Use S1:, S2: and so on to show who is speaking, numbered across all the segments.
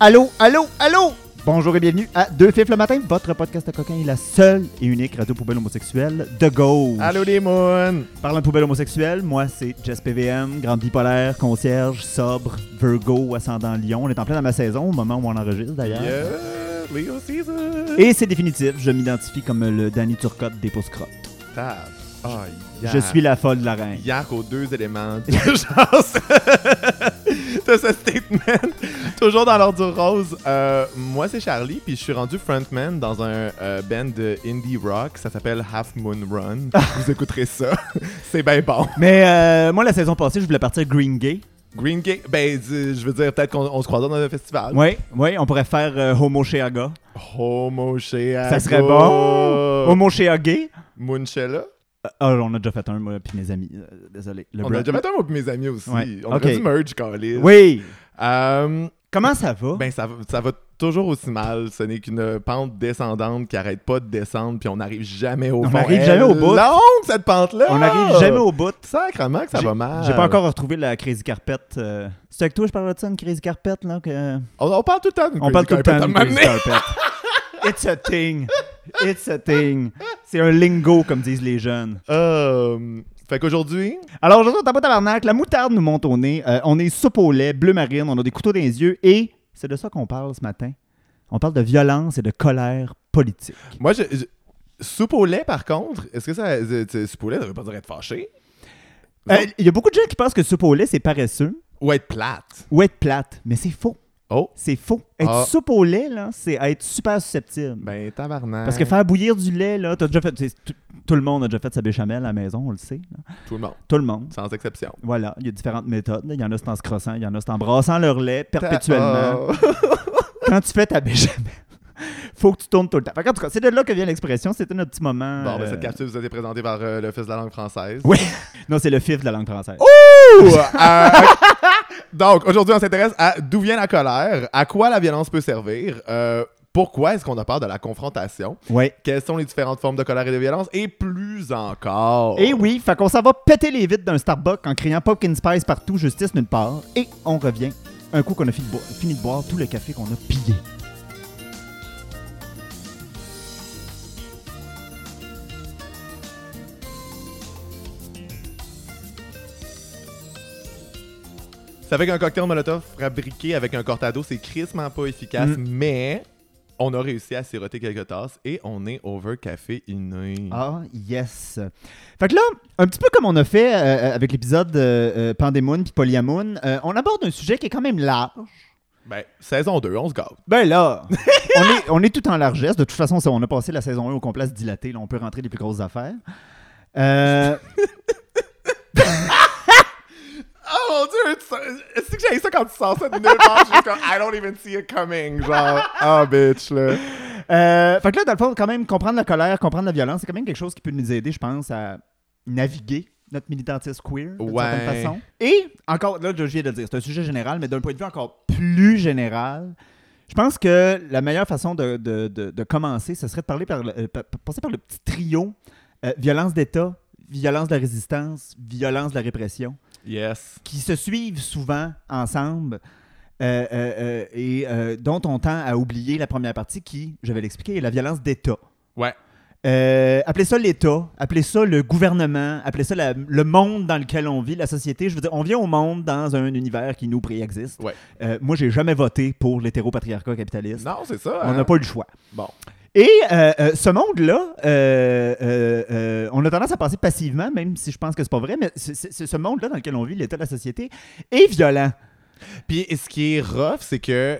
S1: Allô, allô, allô! Bonjour et bienvenue à Deux Fifs le matin, votre podcast à coquin et la seule et unique radio poubelle homosexuelle de gauche.
S2: Allô les moons!
S1: Parlant de poubelle homosexuelle, moi c'est Jess PVM, grande bipolaire, concierge, sobre, Virgo, ascendant Lion. On est en plein dans ma saison, au moment où on enregistre d'ailleurs.
S2: Yeah! Leo Season!
S1: Et c'est définitif, je m'identifie comme le Danny Turcotte des pouces crottes.
S2: Tab. Ah,
S1: Je suis la folle de la reine.
S2: Hier aux deux éléments de ce statement. Toujours dans l'ordre du rose. Euh, moi, c'est Charlie, puis je suis rendu frontman dans un euh, band de indie rock. Ça s'appelle Half Moon Run. Vous écouterez ça. c'est bien bon.
S1: Mais euh, moi, la saison passée, je voulais partir Green Gay.
S2: Green Gay, ben, je veux dire, peut-être qu'on on se croisera dans le festival.
S1: Oui, oui, on pourrait faire euh, Homo Sheaga.
S2: Homo chez
S1: Ça serait bon. Homo Sheagay.
S2: Munchella.
S1: Ah, on a déjà fait un, moi, puis mes amis. Euh, désolé. Le
S2: On a déjà fait un avec mes amis aussi.
S1: Ouais.
S2: On aurait dû merge, Calis.
S1: Oui.
S2: Euh,
S1: Comment ça va?
S2: Ben, ça, va- ça va toujours aussi mal. Ce n'est qu'une pente descendante qui arrête pas de descendre, puis on n'arrive jamais au
S1: On
S2: fond.
S1: n'arrive jamais au bout.
S2: longue, cette pente-là!
S1: on n'arrive jamais au bout.
S2: Sacrement que ça va mal.
S1: J'ai pas encore retrouvé la Crazy Carpet. euh. C'est avec toi que je parle de ça, une Crazy Carpet, là? Que...
S2: On, on parle tout le temps d'une
S1: On parle tout le temps d'une Crazy Carpet. It's a thing. It's a thing. C'est un lingo, comme disent les jeunes.
S2: Euh, fait qu'aujourd'hui,
S1: Alors aujourd'hui, on tape tabarnak, la moutarde nous monte au nez, euh, on est soupe au lait, bleu marine, on a des couteaux dans les yeux et c'est de ça qu'on parle ce matin. On parle de violence et de colère politique.
S2: moi, je, je- soupe au lait, par contre, est-ce que ça. Soupe au lait, ça veut pas dire être fâché?
S1: Euh, Il y a beaucoup de gens qui pensent que soupe au lait, c'est paresseux
S2: Ou être plate?
S1: ou être plate, mais c'est faux.
S2: Oh,
S1: C'est faux. Être
S2: Ah.
S1: soupe au lait, là, c'est être super susceptible.
S2: ben, tabarnak.
S1: Parce que faire bouillir du lait, là, t'as déjà fait. Tout, tout le monde a déjà fait sa béchamel à la maison, on le sait. là.
S2: Tout le monde,
S1: Tout le monde.
S2: sans exception.
S1: Voilà, il y a différentes méthodes. Il y en a c'est en se crossant, il y en a c'est en brassant leur lait perpétuellement.
S2: Oh.
S1: Quand tu fais ta béchamel, faut que tu tournes tout le temps. Qu'en tout cas, c'est de là que vient l'expression. C'était notre petit moment.
S2: Bon, ben,
S1: euh,
S2: cette capsule vous a été présentée par euh, l'Office de la langue française.
S1: Oui. Non, c'est le fif de la langue française.
S2: Ouh! Euh, donc, aujourd'hui, on s'intéresse à d'où vient la colère, à quoi la violence peut servir, euh, pourquoi est-ce qu'on a peur de la confrontation,
S1: Oui.
S2: quelles sont les différentes formes de colère et de violence, et plus encore.
S1: Et oui, fait qu'on s'en va péter les vitres d'un Starbucks en criant Pumpkin Spice partout, justice nulle part. Et on revient un coup qu'on a fini de, boire, fini de boire tout le café qu'on a pillé.
S2: C'est avec un cocktail Molotov fabriqué avec un cortado, c'est crissement pas efficace,
S1: Mm.
S2: mais on a réussi à siroter quelques tasses et on est over café inné.
S1: Ah, yes. Fait que là, un petit peu comme on a fait euh, avec l'épisode euh, euh, Pandémoon puis Polyamoon, euh, on aborde un sujet qui est quand même large.
S2: Ben, saison 2, on se gâte.
S1: Ben là, on, est, on est tout en largesse. De toute façon, ça, on a passé la saison 1 au complet se dilater. Là, on peut rentrer les plus grosses affaires. Euh,
S2: Oh mon dieu, est-ce que j'ai ça quand tu sors ça de nulle part? Je suis comme, I don't even see it coming. Genre, ah bitch, là.
S1: euh, fait que là, dans le fond, quand même, comprendre la colère, comprendre la violence, c'est quand même quelque chose qui peut nous aider, je pense, à naviguer notre militantisme queer, d'une
S2: Ouais.
S1: certaine façon. Et, encore, là, je viens de le dire, c'est un sujet général, mais d'un point de vue encore plus général, je pense que la meilleure façon de, de- de- de commencer, ce serait de parler par le, euh, pa- passer par le petit trio euh, violence d'État, violence de la résistance, violence de la répression.
S2: Yes.
S1: qui se suivent souvent ensemble euh, euh, euh, et dont on tend à oublier la première partie qui, je vais l'expliquer, est la violence d'État.
S2: Ouais.
S1: Appelez ça l'État, appelez ça le gouvernement, appelez ça la- le monde dans lequel on vit, la société. Je veux dire, on vient au monde dans un univers qui nous préexiste.
S2: Ouais.
S1: Moi, j'ai jamais voté pour l'hétéropatriarcat capitaliste.
S2: Non, c'est ça.
S1: On
S2: hein?
S1: n'a pas eu le choix.
S2: Bon.
S1: Et euh, euh, ce monde-là, euh, on a tendance à penser passivement, même si je pense que c'est pas vrai, mais c'est- ce monde-là dans lequel on vit, l'état de la société, est violent.
S2: Puis ce qui est rough, c'est que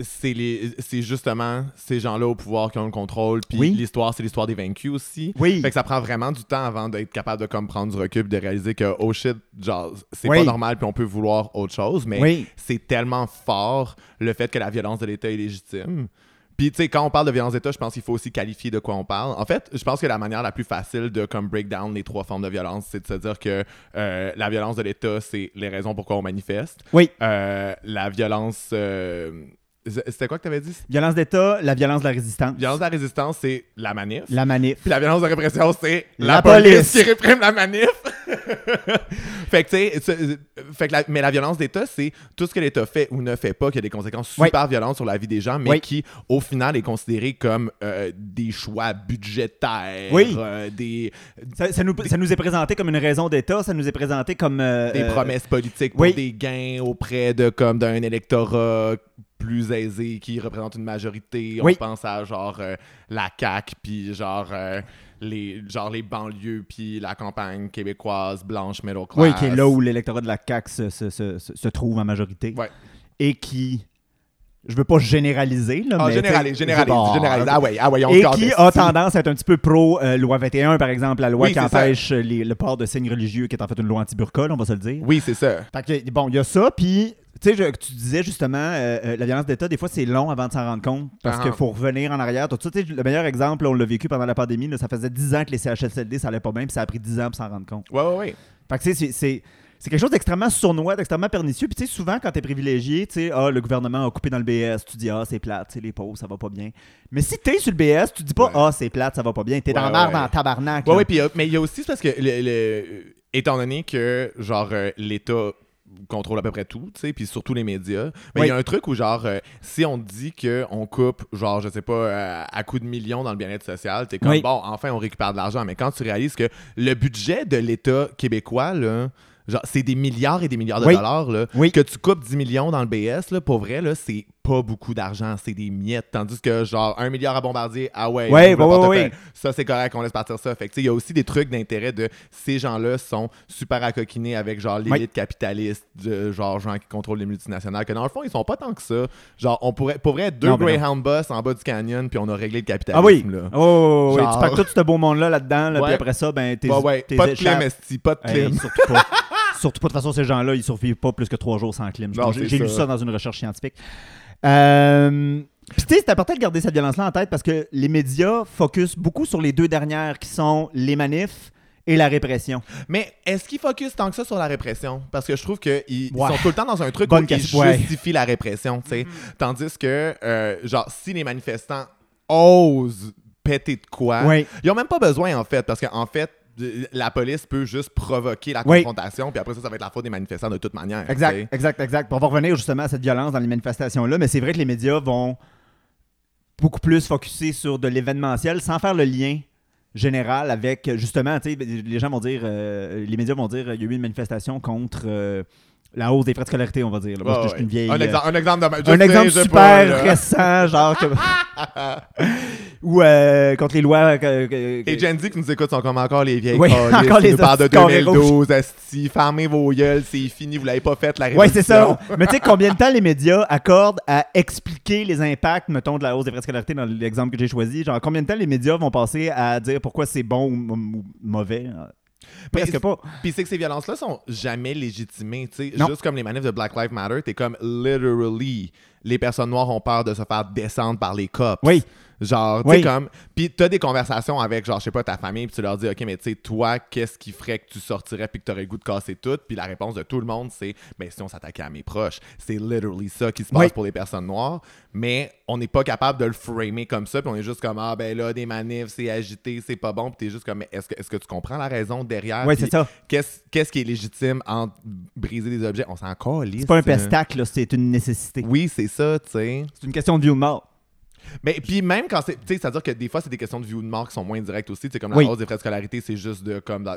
S2: c'est justement ces gens-là au pouvoir qui ont le contrôle puis
S1: Oui.
S2: l'histoire c'est l'histoire des vaincus aussi
S1: Oui.
S2: fait que ça prend vraiment du temps avant d'être capable de comme prendre du recul de réaliser que oh shit genre c'est
S1: Oui.
S2: pas normal puis on peut vouloir autre chose mais c'est tellement fort le fait que la violence de l'État est légitime puis, tu sais, quand on parle de violence d'État, je pense qu'il faut aussi qualifier de quoi on parle. En fait, je pense que la manière la plus facile de comme break down les trois formes de violence, c'est de se dire que euh, la violence de l'État, c'est les raisons pourquoi on manifeste.
S1: Oui.
S2: Euh, la violence. euh, C'était quoi que tu avais dit?
S1: Violence d'État, la violence de la résistance.
S2: Violence de la résistance, c'est la manif.
S1: La manif.
S2: Puis la violence de répression, c'est
S1: La
S2: la, police.
S1: police.
S2: qui réprime la manif. fait que, tu sais, c'est- fait que la- mais la violence d'État, c'est tout ce que l'État fait ou ne fait pas qui a des conséquences
S1: Oui.
S2: super violentes sur la vie des gens, mais
S1: Oui.
S2: qui, au final, est considéré comme euh, des choix budgétaires.
S1: Oui.
S2: euh, des,
S1: Ça, ça nous, ça nous est présenté comme une raison d'État, ça nous est présenté comme... euh,
S2: des
S1: euh,
S2: promesses politiques pour
S1: oui.
S2: des gains auprès de comme d'un électorat plus aisé qui représente une majorité.
S1: Oui.
S2: On pense à genre euh, la CAQ, puis genre, euh, les, genre les banlieues, puis la campagne québécoise blanche middle class.
S1: Oui, qui est là où l'électorat de la CAQ se, se- se- se- se trouve en majorité.
S2: Ouais.
S1: Et qui... Je veux pas généraliser, là,
S2: Ah,
S1: mais...
S2: généralise, généralise,
S1: bon,
S2: généralise. Ah ouais, ah ouais, on
S1: Et qui a tendance à être un petit peu pro euh, loi 21, par exemple, la loi
S2: Oui,
S1: qui empêche les- le port de signes religieux, qui est en fait une loi anti-burqa, on va se le dire.
S2: Oui, c'est ça.
S1: Fait que, bon, il y a ça, puis, tu sais, tu disais justement, euh, euh, la violence d'État, des fois, c'est long avant de s'en rendre compte, parce
S2: Ah.
S1: qu'il faut revenir en arrière. Tout ça, le meilleur exemple, on l'a vécu pendant la pandémie, là, ça faisait 10 ans que les CHSLD, ça allait pas bien, puis ça a pris 10 ans pour s'en rendre compte.
S2: Ouais, ouais, ouais.
S1: Fait que, tu sais, c'est- c'est... Quelque chose d'extrêmement sournois, d'extrêmement pernicieux. Puis, tu sais, souvent, quand t'es privilégié, tu sais, ah, le gouvernement a coupé dans le BS, tu dis, ah, c'est plate, tu sais, les pauvres, ça va pas bien. Mais si t'es sur le BS, tu dis pas,
S2: Ouais.
S1: ah, c'est plate, ça va pas bien. T'es dans
S2: Ouais,
S1: la merde,
S2: ouais.
S1: dans le tabarnak.
S2: Ouais, ouais, puis, euh, mais il y a aussi c'est parce que, le- le- étant donné que, genre, euh, l'État contrôle à peu près tout, tu sais, puis surtout les médias, mais il
S1: Oui.
S2: y a un truc où, genre, euh, si on te dit qu'on coupe, genre, je sais pas, euh, à coups de millions dans le bien-être social, t'es comme,
S1: Oui.
S2: bon, enfin, on récupère de l'argent, mais quand tu réalises que le budget de l'État québécois, là, c'est des milliards et des milliards de
S1: Oui.
S2: dollars. Là.
S1: Oui.
S2: Que tu coupes 10 millions dans le BS, là, pour vrai, là, c'est pas beaucoup d'argent. C'est des miettes. Tandis que, genre, un milliard à bombardier, ah ouais,
S1: Ouais,
S2: ça, c'est correct, on laisse partir ça. Fait il y a aussi des trucs d'intérêt de ces gens-là sont super accoquinés avec, genre, l'élite capitaliste, de, genre, gens qui contrôlent les multinationales, que dans le fond, ils sont pas tant que ça. Genre, on pourrait, pour vrai, deux
S1: Non.
S2: Greyhound Bus en bas du canyon, puis on a réglé le capitalisme,
S1: Ah oui.
S2: là.
S1: Oh, oui, oui,
S2: Genre-
S1: Tu packs tout ce beau monde-là là-dedans, là, puis après ça, ben, t'es.
S2: Pas de clim, pas de
S1: Hey,
S2: clim.
S1: surtout pas. surtout pas. De toute façon, ces gens-là, ils survivent pas plus que trois jours sans clim. J'ai lu
S2: ça.
S1: dans une recherche scientifique. Euh, Puis, tu sais, c'est important de garder cette violence-là en tête parce que les médias focusent beaucoup sur les deux dernières qui sont les manifs et la répression.
S2: Mais est-ce qu'ils focus tant que ça sur la répression? Parce que je trouve qu'ils ils
S1: Ouais.
S2: sont tout le temps dans un truc
S1: Bonne
S2: où ils
S1: ouais.
S2: justifient la répression, tu sais. Tandis que, euh, genre, si les manifestants osent péter de quoi, ils ont même pas besoin, en fait, parce qu'en fait, la police peut juste provoquer la
S1: Oui.
S2: confrontation, puis après ça, ça va être la faute des manifestants de toute manière.
S1: Exact, exact, exact. On va revenir justement à cette violence dans les manifestations-là, mais c'est vrai que les médias vont beaucoup plus focuser sur de l'événementiel sans faire le lien général avec, justement, tu sais, les gens vont dire, euh, les médias vont dire, il y a eu une manifestation contre euh, la hausse des frais de scolarité, on va dire. là. Moi,
S2: Ouais,
S1: je suis une vieille...
S2: un,
S1: euh,
S2: exemple, un exemple de.
S1: un exemple super
S2: pas,
S1: récent, genre. Ou euh, contre les lois. euh,
S2: Et Gen Z qui nous écoute sont comme encore les vieilles
S1: Oui, encore les
S2: nous parlent de
S1: hosties carrés
S2: 2012, asti, fermez vos gueules, c'est fini, vous l'avez pas fait, la
S1: Ouais, c'est
S2: révolution.
S1: ça. Mais tu sais, combien de temps les médias accordent à expliquer les impacts, mettons, de la hausse des frais de scolarité dans l'exemple que j'ai choisi? Genre, combien de temps les médias vont passer à dire pourquoi c'est bon ou, ou mauvais?
S2: Mais
S1: Presque pas.
S2: Puis c'est que ces violences-là sont jamais légitimées, tu sais. Juste comme les manifs de Black Lives Matter, t'es comme literally, les personnes noires ont peur de se faire descendre par les cops.
S1: Oui.
S2: Genre, tu sais, comme. Puis t'as des conversations avec, genre, je sais pas, ta famille, puis tu leur dis, OK, mais tu sais, toi, qu'est-ce qui ferait que tu sortirais puis que t'aurais le goût de casser tout? Puis la réponse de tout le monde, c'est, ben, si on s'attaquait à mes proches. C'est literally ça qui se passe
S1: Oui.
S2: pour les personnes noires. Mais on n'est pas capable de le framer comme ça, puis on est juste comme, ah, ben là, des manifs, c'est agité, c'est pas bon, puis t'es juste comme, mais est-ce que, est-ce que tu comprends la raison derrière?
S1: Oui, c'est ça.
S2: Qu'est-ce qui est légitime entre briser des objets? On s'en calisse.
S1: C'est pas un pestac, là, c'est une nécessité.
S2: Oui, c'est ça, tu sais.
S1: C'est une question de vie ou de mort.
S2: Mais puis même quand c'est. Tu sais, c'est-à-dire que des fois, c'est des questions de vie ou de mort qui sont moins directes aussi. C'est comme la
S1: Oui.
S2: hausse des frais de scolarité, c'est juste de comme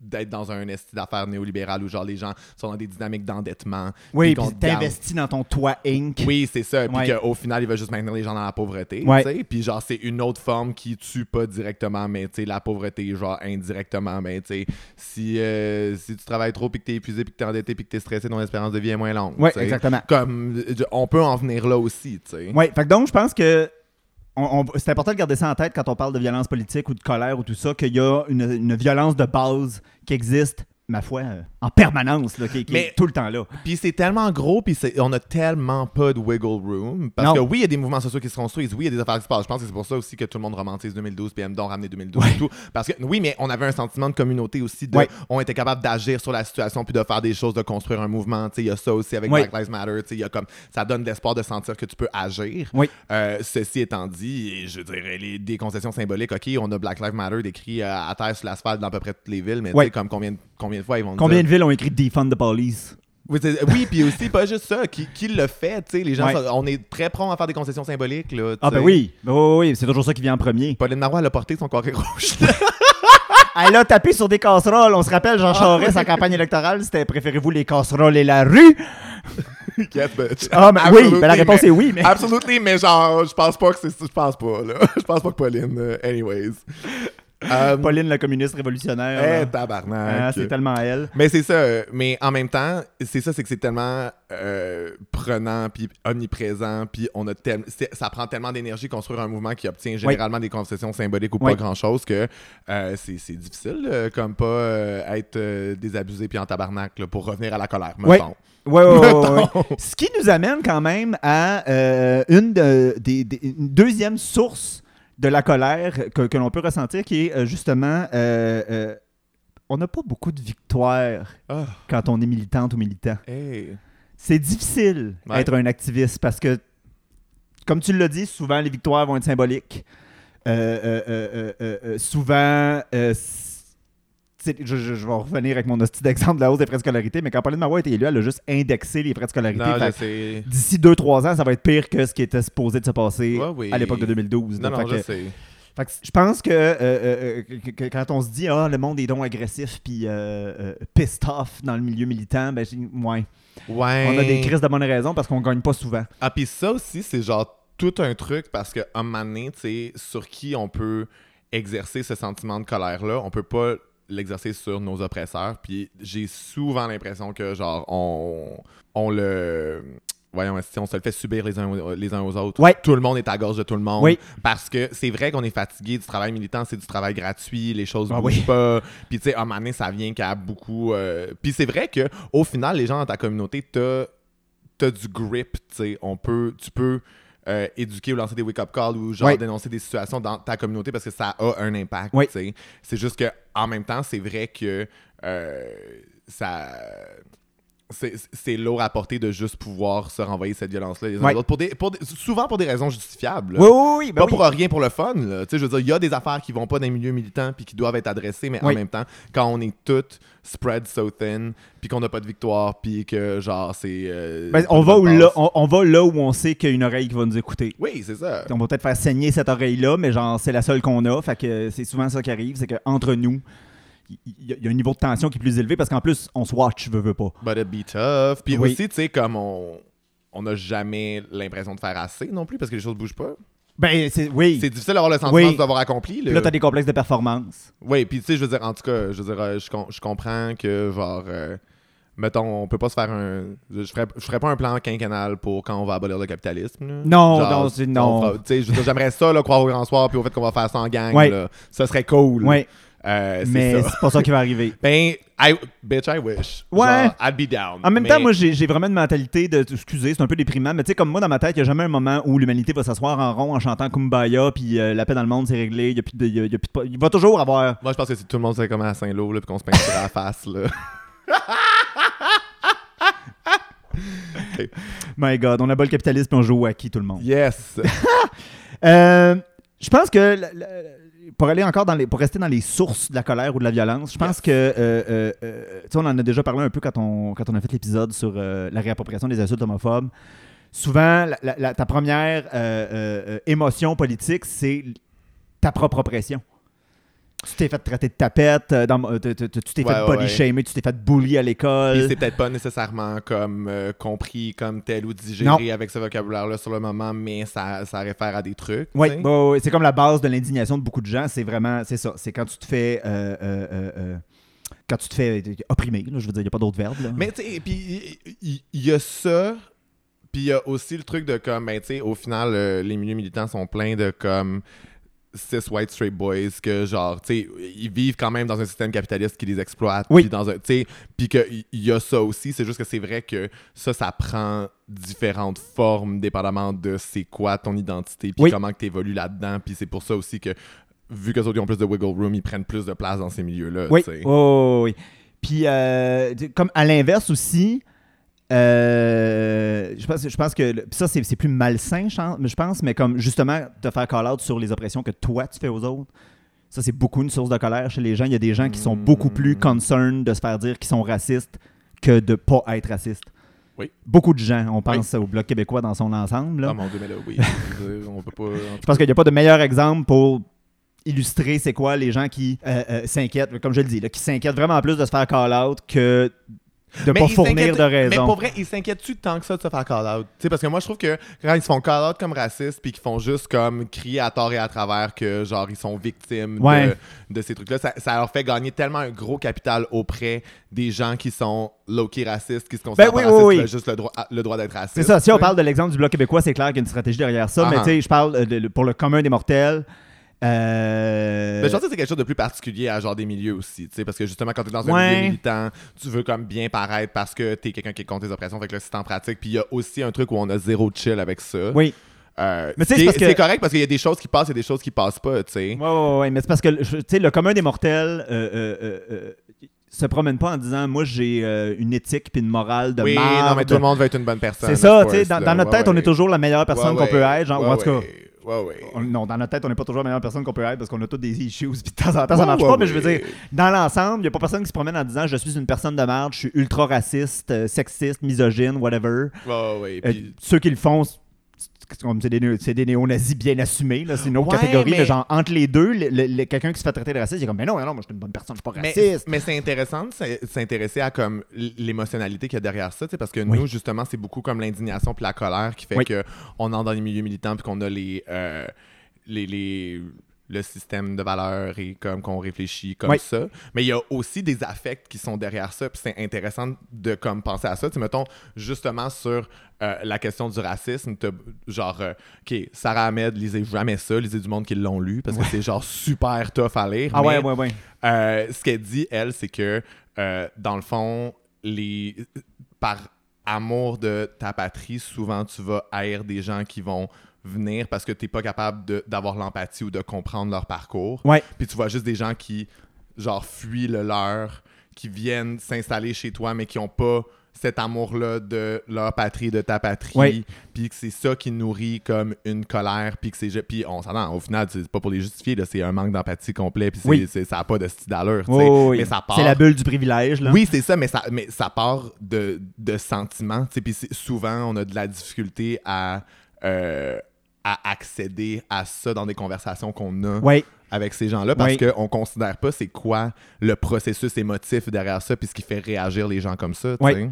S2: d'être dans un esti d'affaires néolibéral où genre les gens sont dans des dynamiques d'endettement.
S1: Oui, puis t'investis dans ton toit Inc.
S2: Oui, c'est ça. Puis
S1: Ouais.
S2: qu'au final, il va juste maintenir les gens dans la pauvreté.
S1: Ouais.
S2: tu sais. Puis genre, c'est une autre forme qui tue pas directement, mais tu sais, la pauvreté, genre indirectement. Mais tu sais, si, euh, si tu travailles trop, puis que t'es épuisé, puis que t'es endetté, puis que t'es stressé, ton espérance de vie est moins longue.
S1: Oui,
S2: tu
S1: exactement.
S2: Comme, on peut en venir là aussi, tu sais.
S1: Oui, fait que donc, je pense que c'est important de garder ça en tête quand on parle de violence politique ou de colère ou tout ça, qu'il y a une, violence de base qui existe, ma foi, euh, en permanence, là, qui, qui
S2: Mais-
S1: est tout le temps là.
S2: Puis c'est tellement gros, puis on a tellement pas de wiggle room. Parce
S1: Non.
S2: que oui, il y a des mouvements sociaux qui se construisent, oui, il y a des affaires qui se passent. Je pense que c'est pour ça aussi que tout le monde romantise 2012, puis aime donc ramener 2012 et tout. Parce que oui, mais on avait un sentiment de communauté aussi. De,
S1: Ouais.
S2: On était capable d'agir sur la situation, puis de faire des choses, de construire un mouvement. Tu sais, Il y a ça aussi avec
S1: Ouais.
S2: Black Lives Matter. tu sais, il y a comme, ça donne l'espoir de sentir que tu peux agir. Euh, ceci étant dit, je dirais, les, des concessions symboliques, OK, on a Black Lives Matter décrit euh, à terre sur l'asphalte dans à peu près toutes les villes, mais comme combien, combien ils vont
S1: Combien
S2: dire...
S1: de villes ont écrit Defund the Police?
S2: Oui, oui, puis aussi, pas juste ça, qui, qui le fait, tu sais, les gens,
S1: Ouais.
S2: sont- on est très prompt à faire des concessions symboliques, là,
S1: Ah, ben oui, oui, oui, c'est toujours ça qui vient en premier.
S2: Pauline Marois, elle a porté son carré rouge.
S1: Elle a tapé sur des casseroles. On se rappelle, Jean Charest, sa campagne électorale, c'était préférez-vous les casseroles et la rue?
S2: yes, bitch.
S1: Ah, ben oui, ben la réponse
S2: mais-
S1: est oui, mais.
S2: Absolutely, mais genre, je pense pas que c'est... Je pense pas, là. Je pense pas que Pauline, euh, anyways. Euh,
S1: Pauline, la communiste révolutionnaire.
S2: eh, tabarnak.
S1: Ah, c'est tellement elle.
S2: Mais c'est ça, mais en même temps, c'est ça, c'est que c'est tellement euh, prenant puis omniprésent, puis on a tel- ça prend tellement d'énergie construire un mouvement qui obtient généralement des concessions symboliques ou
S1: Oui.
S2: pas grand chose que euh, c'est difficile, euh, comme pas être désabusé puis en tabarnak là, pour revenir à la colère.
S1: Oui.
S2: mettons.
S1: Ouais. Ce qui nous amène quand même à une, de- des- des- une deuxième source de la colère que, que l'on peut ressentir, qui est euh, justement, euh, euh, on n'a pas beaucoup de victoires
S2: Ah,
S1: quand on est militante ou militant.
S2: hey.
S1: C'est difficile
S2: Ouais.
S1: d'être un activiste parce que, comme tu l'as dit, souvent les victoires vont être symboliques. Euh, euh, euh, souvent, euh, c- tu sais, je, je- je vais revenir avec mon hostie d'exemple de la hausse des frais de scolarité, mais quand Pauline Marois a été élue, elle a juste indexé les frais de scolarité. Que. D'ici 2-3 ans, ça va être pire que ce qui était supposé de se passer
S2: Ouais, oui.
S1: à l'époque de 2012.
S2: Non,
S1: là.
S2: non,
S1: Fait
S2: je
S1: que-
S2: sais.
S1: fait que je pense que, euh, euh, euh, que- que quand on se dit ah le monde est donc agressif puis euh, pissed off dans le milieu militant, ben j'ai- ouais.
S2: Ouais.
S1: On a des crises de bonnes raisons parce qu'on gagne pas souvent.
S2: Ah, puis ça aussi, c'est genre tout un truc parce qu'à un moment donné, tu sais, sur qui on peut exercer ce sentiment de colère-là, on peut pas l'exercer sur nos oppresseurs. Puis j'ai souvent l'impression que, genre, on, on le. Voyons, si on se le fait subir les uns, aux- les uns aux autres.
S1: Ouais.
S2: Tout le monde est à gorge de tout le monde.
S1: Oui.
S2: Parce que c'est vrai qu'on est fatigué du travail militant, c'est du travail gratuit, les choses
S1: Ah
S2: bougent
S1: oui.
S2: pas. Puis tu sais, à un moment donné, ça vient qu'à beaucoup. euh, Puis c'est vrai que au final, les gens dans ta communauté, t'as t'as du grip, tu sais. On peut, tu peux euh, éduquer ou lancer des wake-up calls ou genre
S1: Oui.
S2: dénoncer des situations dans ta communauté parce que ça a un impact,
S1: Oui.
S2: C'est juste que en même temps, c'est vrai que euh, ça. C'est lourd à porter de juste pouvoir se renvoyer cette violence-là les uns aux autres, pour des, pour des- souvent pour des raisons justifiables.
S1: Oui, oui, oui. ben
S2: Pas
S1: oui.
S2: pour rien pour le fun. Là. Tu sais, Je veux dire, il y a des affaires qui vont pas dans les milieux militants puis qui doivent être adressées, mais en même temps, quand on est toutes spread so thin, puis qu'on n'a pas de victoire, puis que genre c'est. euh,
S1: Ben, on, va où là, on va là où on sait qu'il y a une oreille qui va nous écouter.
S2: Oui, c'est ça.
S1: On va peut-être faire saigner cette oreille-là, mais genre, c'est la seule qu'on a. Fait que c'est souvent ça qui arrive, c'est qu'entre nous, il y, a un niveau de tension qui est plus élevé parce qu'en plus, on se watch, veux, veux pas.
S2: But it be tough. Puis
S1: Oui.
S2: aussi, tu sais, comme on on n'a jamais l'impression de faire assez non plus parce que les choses bougent pas.
S1: Ben, c'est, oui.
S2: C'est difficile d'avoir le sentiment
S1: Oui.
S2: d'avoir accompli.
S1: Puis là, t'as des complexes de performance.
S2: Oui, puis tu sais, je veux dire, en tout cas, je veux dire, euh, je, com- je comprends que, genre, euh, mettons, on peut pas se faire un. Je ferais, je ferais pas un plan quinquennal pour quand on va abolir le capitalisme. là.
S1: Non,
S2: Genre,
S1: non, c'est-
S2: on
S1: non.
S2: Tu sais, j'aimerais ça, là, croire au grand soir, puis au fait qu'on va faire ça en gang.
S1: Ouais.
S2: là. Ça serait cool.
S1: Oui,
S2: Euh,
S1: mais c'est pas ça qui va arriver.
S2: Ben, I, bitch, I wish.
S1: Ouais.
S2: Genre, I'd be down.
S1: En même
S2: Mais-
S1: temps, moi, j'ai j'ai vraiment une mentalité de. Excusez, c'est un peu déprimant, mais tu sais, comme moi, dans ma tête, il n'y a jamais un moment où l'humanité va s'asseoir en rond en chantant Kumbaya, puis euh, la paix dans le monde, c'est réglé. Il, y a plus de- il y a- il y a plus de- il va toujours avoir.
S2: Moi, je pense que si tout le monde serait comme à Saint-Lô, puis qu'on se peinture à la face, là.
S1: My God, on abat le capitalisme et on joue à qui tout le monde.
S2: Yes!
S1: Euh, je pense que la- la- pour aller encore dans les, pour rester dans les sources de la colère ou de la violence, je pense
S2: Yes.
S1: que euh, euh, euh, tu sais, on en a déjà parlé un peu quand on, quand on a fait l'épisode sur la réappropriation des insultes homophobes. Souvent, la- la- la- ta première émotion politique, c'est ta propre oppression. Tu t'es fait traiter de tapette, euh, dans- euh, tu t'es
S2: Ouais,
S1: fait body
S2: ouais.
S1: shamer, tu t'es fait bully à l'école.
S2: c'est peut-être pas nécessairement comme euh, compris comme tel ou digéré
S1: Non.
S2: avec ce vocabulaire-là sur le moment, mais ça, ça réfère à des trucs.
S1: Oui, ouais, c'est comme la base de l'indignation de beaucoup de gens. C'est vraiment, c'est ça. C'est quand tu te fais, euh, quand tu te fais opprimer. là, je veux dire, il n'y a pas d'autre verbe. là.
S2: Mais tu sais, puis il- y, a ça, puis il y a aussi le truc de comme, ben tu sais, au final, les milieux militants sont pleins de comme cis white straight boys que genre, tu sais, ils vivent quand même dans un système capitaliste qui les exploite.
S1: Oui.
S2: Puis dans un, tu sais, puis qu'il y a ça aussi. C'est juste que c'est vrai que ça, ça prend différentes formes dépendamment de c'est quoi ton identité, puis
S1: Oui.
S2: comment tu évolues là-dedans. Puis c'est pour ça aussi que vu que autres ont plus de wiggle room, ils prennent plus de place dans ces milieux-là.
S1: oui,
S2: tu sais.
S1: oui. Puis, euh, comme à l'inverse aussi, euh, je, pense, je pense que le- ça, c'est plus malsain, je pense- mais comme justement te faire call-out sur les oppressions que toi, tu fais aux autres. Ça, c'est beaucoup une source de colère chez les gens. Il y a des gens qui sont beaucoup plus
S2: Mm.
S1: concerned de se faire dire qu'ils sont racistes que de pas être racistes.
S2: Oui.
S1: Beaucoup de gens, on pense au Bloc québécois dans son ensemble. là.
S2: Ah mon dieu, mais là, oui. On peut pas.
S1: Je pense qu'il n'y a pas de meilleur exemple pour illustrer c'est quoi les gens qui euh, euh, s'inquiètent, comme je le dis, là, qui s'inquiètent vraiment plus de se faire call-out que de
S2: Mais
S1: pas fournir de
S2: s'inquiètent- Mais
S1: raison.
S2: pour vrai, ils s'inquiètent-tu tant que ça de se faire call-out? Parce que moi, je trouve que quand ils se font call-out comme racistes, puis qu'ils font juste comme crier à tort et à travers que, genre, ils sont victimes de-
S1: Ouais.
S2: de, ces trucs-là, ça, ça leur fait gagner tellement un gros capital auprès des gens qui sont low-key racistes, qui se considèrent
S1: Ben oui,
S2: racistes,
S1: oui,
S2: juste le droit, le droit d'être raciste.
S1: C'est ça, si on parle de l'exemple du Bloc québécois, c'est clair qu'il y a une stratégie derrière ça, mais tu sais, je parle euh, de- pour le commun des mortels. Euh,
S2: Mais je pense que c'est quelque chose de plus particulier à genre des milieux aussi, tu sais, parce que justement quand t'es dans un
S1: Ouais.
S2: milieu militant, tu veux comme bien paraître parce que t'es quelqu'un qui est contre les oppressions, fait que là c'est en pratique. Puis il y a aussi un truc où on a zéro chill avec ça.
S1: Oui,
S2: Euh,
S1: Mais c'est que-
S2: c'est correct parce qu'il y a des choses qui passent et des choses qui passent pas, tu sais.
S1: ouais, ouais, ouais, mais c'est parce que tu sais, le commun des mortels euh, euh, se promène pas en disant moi j'ai euh, une éthique puis une morale de
S2: oui,
S1: marde.
S2: non, mais tout le monde veut être une bonne personne.
S1: C'est ça, tu sais, dans, notre
S2: Ouais,
S1: tête, on est toujours la meilleure personne
S2: Ouais,
S1: qu'on peut être, genre, ou en tout cas.
S2: Ouais. Ouais, ouais.
S1: On- Non, dans notre tête, on n'est pas toujours la meilleure personne qu'on peut être parce qu'on a tous des issues. Puis de temps en temps, ça
S2: Ouais,
S1: marche pas. Mais je veux dire, dans l'ensemble, il n'y a pas personne qui se promène en disant je suis une personne de merde, je suis ultra raciste, euh, sexiste, misogyne, whatever. Euh, ceux qui le font, comme c'est des, c'est des néo-nazis bien assumés. là, C'est une autre
S2: Ouais,
S1: catégorie. Mais...
S2: mais-
S1: genre, entre les deux, le- le- le- quelqu'un qui se fait traiter de raciste, il est comme mais non, mais non, moi je suis une bonne personne, je suis pas
S2: Mais,
S1: raciste.
S2: mais c'est intéressant de s'in- s'intéresser à comme l- l'émotionnalité qu'il y a derrière ça, tu sais, parce que
S1: Oui.
S2: nous, justement, c'est beaucoup comme l'indignation puis la colère qui fait
S1: Oui.
S2: que on entre dans les milieux militants puis qu'on a les, euh, les, les- le système de valeurs et comme qu'on réfléchit comme
S1: Oui.
S2: ça. Mais il y a aussi des affects qui sont derrière ça, puis c'est intéressant de comme penser à ça. Tu sais, mettons, justement sur euh, la question du racisme, genre, euh, OK, Sarah Ahmed, lisez jamais ça, lisez du monde qui l'ont lu, parce que c'est genre super tough à lire.
S1: ah
S2: mais-
S1: ouais, ouais, ouais.
S2: euh, ce qu'elle dit, elle, c'est que dans le fond, les par amour de ta patrie, souvent tu vas haïr des gens qui vont venir parce que tu n'es pas capable de- d'avoir l'empathie ou de comprendre leur parcours.
S1: Ouais.
S2: Puis tu vois juste des gens qui, genre, fuient le leur, qui viennent s'installer chez toi, mais qui n'ont pas cet amour-là de leur patrie, de ta patrie, puis que c'est ça qui nourrit comme une colère, puis que c'est... Puis on s'entend, au final, c'est pas pour les justifier, c'est un manque d'empathie complet, puis
S1: Oui.
S2: ça n'a pas de style d'allure. Mais ça part...
S1: C'est la bulle du privilège. Là.
S2: Oui, c'est ça, mais ça, mais ça part de, de sentiments. Puis souvent, on a de la difficulté à, euh, à accéder à ça dans des conversations qu'on a avec ces gens-là parce
S1: Oui.
S2: qu'on considère pas c'est quoi le processus émotif derrière ça puis ce qui fait réagir les gens comme ça.
S1: Oui.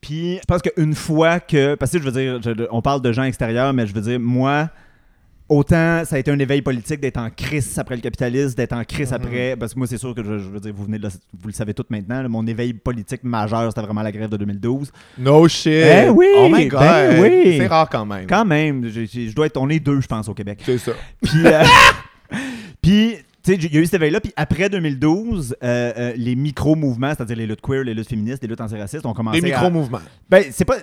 S1: Puis je pense qu'une fois que. Parce que je veux dire, je- on parle de gens extérieurs, mais je veux dire, moi, autant ça a été un éveil politique d'être en crise après le capitalisme, d'être en crise
S2: Mhm.
S1: après. Parce que moi, c'est sûr que je, je veux dire, vous venez de le- vous le savez tout maintenant. là, mon éveil politique majeur, c'était vraiment la grève de 2012.
S2: No shit.
S1: Eh oui,
S2: Oh my god.
S1: ben oui.
S2: C'est rare quand même.
S1: Quand même, je dois être, on est deux, je pense, au Québec.
S2: C'est ça.
S1: Puis, euh, puis, tu sais, il y a eu cet éveil-là. Puis après 2012, euh, euh, les micro-mouvements, c'est-à-dire les luttes queer, les luttes féministes, les luttes antiracistes, ont commencé
S2: Les
S1: à...
S2: micro-mouvements.
S1: Ben, c'est pas...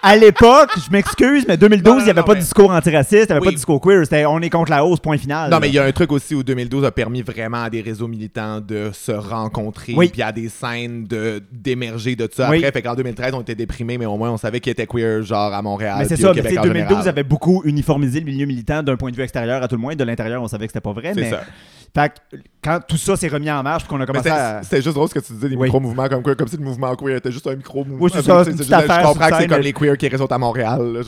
S1: À l'époque, je m'excuse, mais 2012,
S2: Non, non,
S1: il n'y avait
S2: non,
S1: pas
S2: mais-
S1: de discours antiraciste, il n'y avait
S2: Oui.
S1: pas de discours queer, c'était on est contre la hausse, point final.
S2: Non, mais il y a un truc aussi où 2012 a permis vraiment à des réseaux militants de se rencontrer,
S1: Oui.
S2: puis à des scènes de d'émerger de ça.
S1: Oui.
S2: Après, fait qu'en 2013, on était déprimés, mais au moins on savait qu'il était queer, genre à Montréal.
S1: Mais c'est
S2: puis
S1: ça, mais tu sais,
S2: Québec en
S1: 2012
S2: général.
S1: avait beaucoup uniformisé le milieu militant d'un point de vue extérieur à tout le moins. De l'intérieur, on savait que c'était pas vrai.
S2: C'est
S1: Mais...
S2: ça.
S1: Fait que quand tout ça s'est remis en marche, qu'on a commencé à.
S2: c'était juste drôle ce que tu disais, les
S1: Oui.
S2: micro-mouvements comme quoi, comme si le mouvement queer était juste un micro-mouvement.
S1: Oui, c'est ça, une petite affaire
S2: je comprends que c'est comme les queers qui réseautent à Montréal.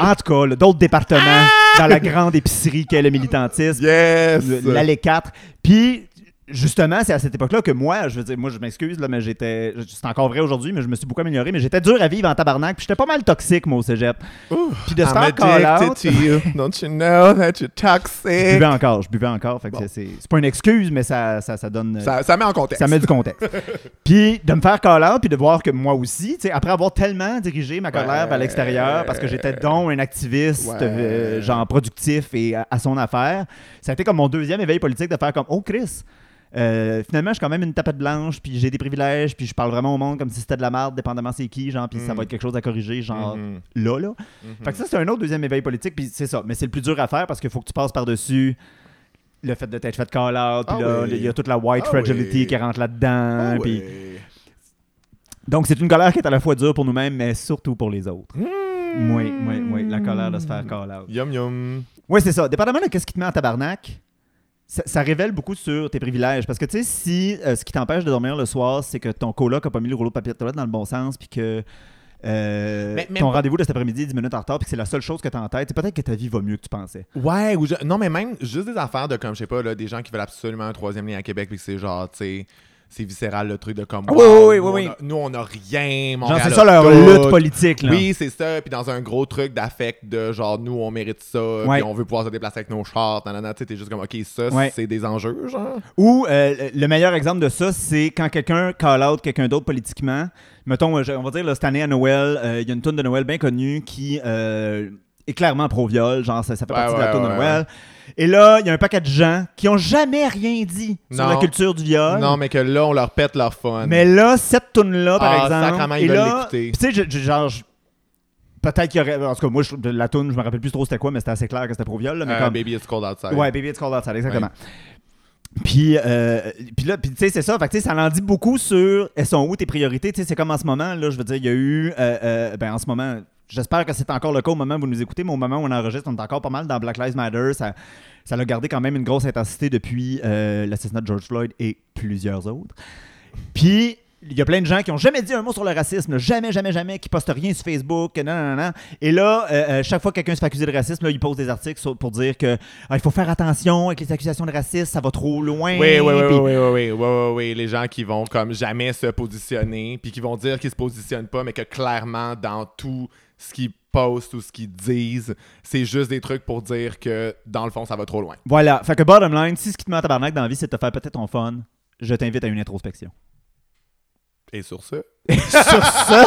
S1: En tout cas, d'autres départements
S2: Ah!
S1: dans la grande épicerie qu'est le militantisme.
S2: yes!
S1: l'allée 4. Puis, justement, c'est à cette époque-là que moi, je veux dire, moi, je m'excuse, là, mais j'étais. C'est encore vrai aujourd'hui, mais je me suis beaucoup amélioré. Mais j'étais dur à vivre en tabarnak. Puis, j'étais pas mal toxique, moi, au cégep. Puis, de faire call
S2: to you. Don't you know that you're
S1: Je
S2: toxic?
S1: buvais encore, je buvais encore. Fait que
S2: Bon.
S1: c'est- pas une excuse, mais ça, ça, ça donne.
S2: Ça, ça met en contexte.
S1: Ça met du contexte. puis de me faire call out, puis de voir que moi aussi, tu sais, après avoir tellement dirigé ma colère
S2: Ouais.
S1: vers l'extérieur, parce que j'étais donc un activiste,
S2: Ouais.
S1: euh, genre productif et à, à son affaire, ça a été comme mon deuxième éveil politique de faire comme Oh Chris, euh, finalement, je suis quand même une tapette blanche, puis j'ai des privilèges, puis je parle vraiment au monde comme si c'était de la merde, dépendamment c'est qui, genre, puis ça
S2: Mm.
S1: va être quelque chose à corriger, genre,
S2: Mhm.
S1: là, là.
S2: Mhm.
S1: Fait que ça, c'est un autre deuxième éveil politique, puis c'est ça. Mais c'est le plus dur à faire parce qu'il faut que tu passes par-dessus le fait de t'être fait call out, puis
S2: Ah
S1: là,
S2: oui.
S1: il y a toute la white
S2: Ah
S1: fragility
S2: oui.
S1: qui rentre là-dedans,
S2: Ah
S1: puis... Donc, c'est une colère qui est à la fois dure pour nous-mêmes, mais surtout pour les autres.
S2: Mmh.
S1: Oui, oui, oui. La colère de se faire call out.
S2: Yum yum.
S1: Oui, c'est ça. Dépendamment de qu'est-ce qui te met en tabarnak, ça, ça révèle beaucoup sur tes privilèges. Parce que, tu sais, si euh, ce qui t'empêche de dormir le soir, c'est que ton coloc a pas mis le rouleau de papier de toilette dans le bon sens, puis que euh,
S2: Mais- mais-
S1: ton rendez-vous de cet après-midi est 10 minutes en retard, puis que c'est la seule chose que tu as en tête, c'est peut-être que ta vie va mieux que tu pensais.
S2: Ouais, ou je- non, mais même juste des affaires de comme, je sais pas, là, des gens qui veulent absolument un troisième lien à Québec, puis que c'est genre, tu sais, c'est viscéral le truc de comme.
S1: Ah,
S2: wow,
S1: oui, oui,
S2: nous,
S1: oui,
S2: on a- nous, on a rien,
S1: Genre, c'est ça leur lutte politique, là.
S2: Oui, c'est ça. Puis dans un gros truc d'affect de genre, nous, on mérite ça,
S1: Ouais.
S2: puis on veut pouvoir se déplacer avec nos chars, nanana, tu sais, t'es juste comme, ok, ça,
S1: Ouais.
S2: c'est des enjeux, genre.
S1: Ou euh, le meilleur exemple de ça, c'est quand quelqu'un call out quelqu'un d'autre politiquement. Mettons, euh, on va dire là, cette année à Noël, euh, il y a une tune de Noël bien connue qui euh, est clairement pro-viol, genre ça, ça fait
S2: Ouais,
S1: partie de la tune de Noël. Et là, il y a un paquet de gens qui ont jamais rien dit sur
S2: Non.
S1: la culture du viol.
S2: Non, mais que là, on leur pète leur fun.
S1: Mais là, cette tune-là, par
S2: Ah,
S1: exemple.
S2: sacrément, ils
S1: et là, Tu sais, genre. Peut-être qu'il y aurait. En tout cas, moi, je- la tune, je me rappelle plus trop c'était quoi, mais c'était assez clair que c'était pro-viol. là, mais
S2: Euh,
S1: comme-
S2: Baby, it's cold outside.
S1: Ouais, Baby It's Cold Outside, exactement. Puis, euh, puis là, puis tu sais, c'est ça. Fait que, tu sais, ça en dit beaucoup sur elles sont où tes priorités? Tu sais, c'est comme en ce moment, là, je veux dire, il y a eu. euh, ben, en ce moment, j'espère que c'est encore le cas au moment où vous nous écoutez, mais au moment où on enregistre, on est encore pas mal dans Black Lives Matter. Ça, ça a gardé quand même une grosse intensité depuis euh, l'assassinat de George Floyd et plusieurs autres. Puis, il y a plein de gens qui ont jamais dit un mot sur le racisme, là, jamais, jamais, jamais, qui postent rien sur Facebook, non, non, non. Et là, euh, euh, chaque fois que quelqu'un se fait accuser de racisme, là, ils posent des articles sur- pour dire que ah, il faut faire attention avec les accusations de racisme, ça va trop loin.
S2: Oui, oui, oui, oui, oui, oui, oui, oui, les gens qui vont comme jamais se positionner, puis qui vont dire qu'ils se positionnent pas, mais que clairement, dans tout ce qu'ils postent ou ce qu'ils disent, c'est juste des trucs pour dire que, dans le fond, ça va trop loin.
S1: Voilà. Fait que bottom line, si ce qui te met en tabarnak dans la vie, c'est de te faire peut-être ton fun, je t'invite à une introspection.
S2: Et sur ce...
S1: Sur ça,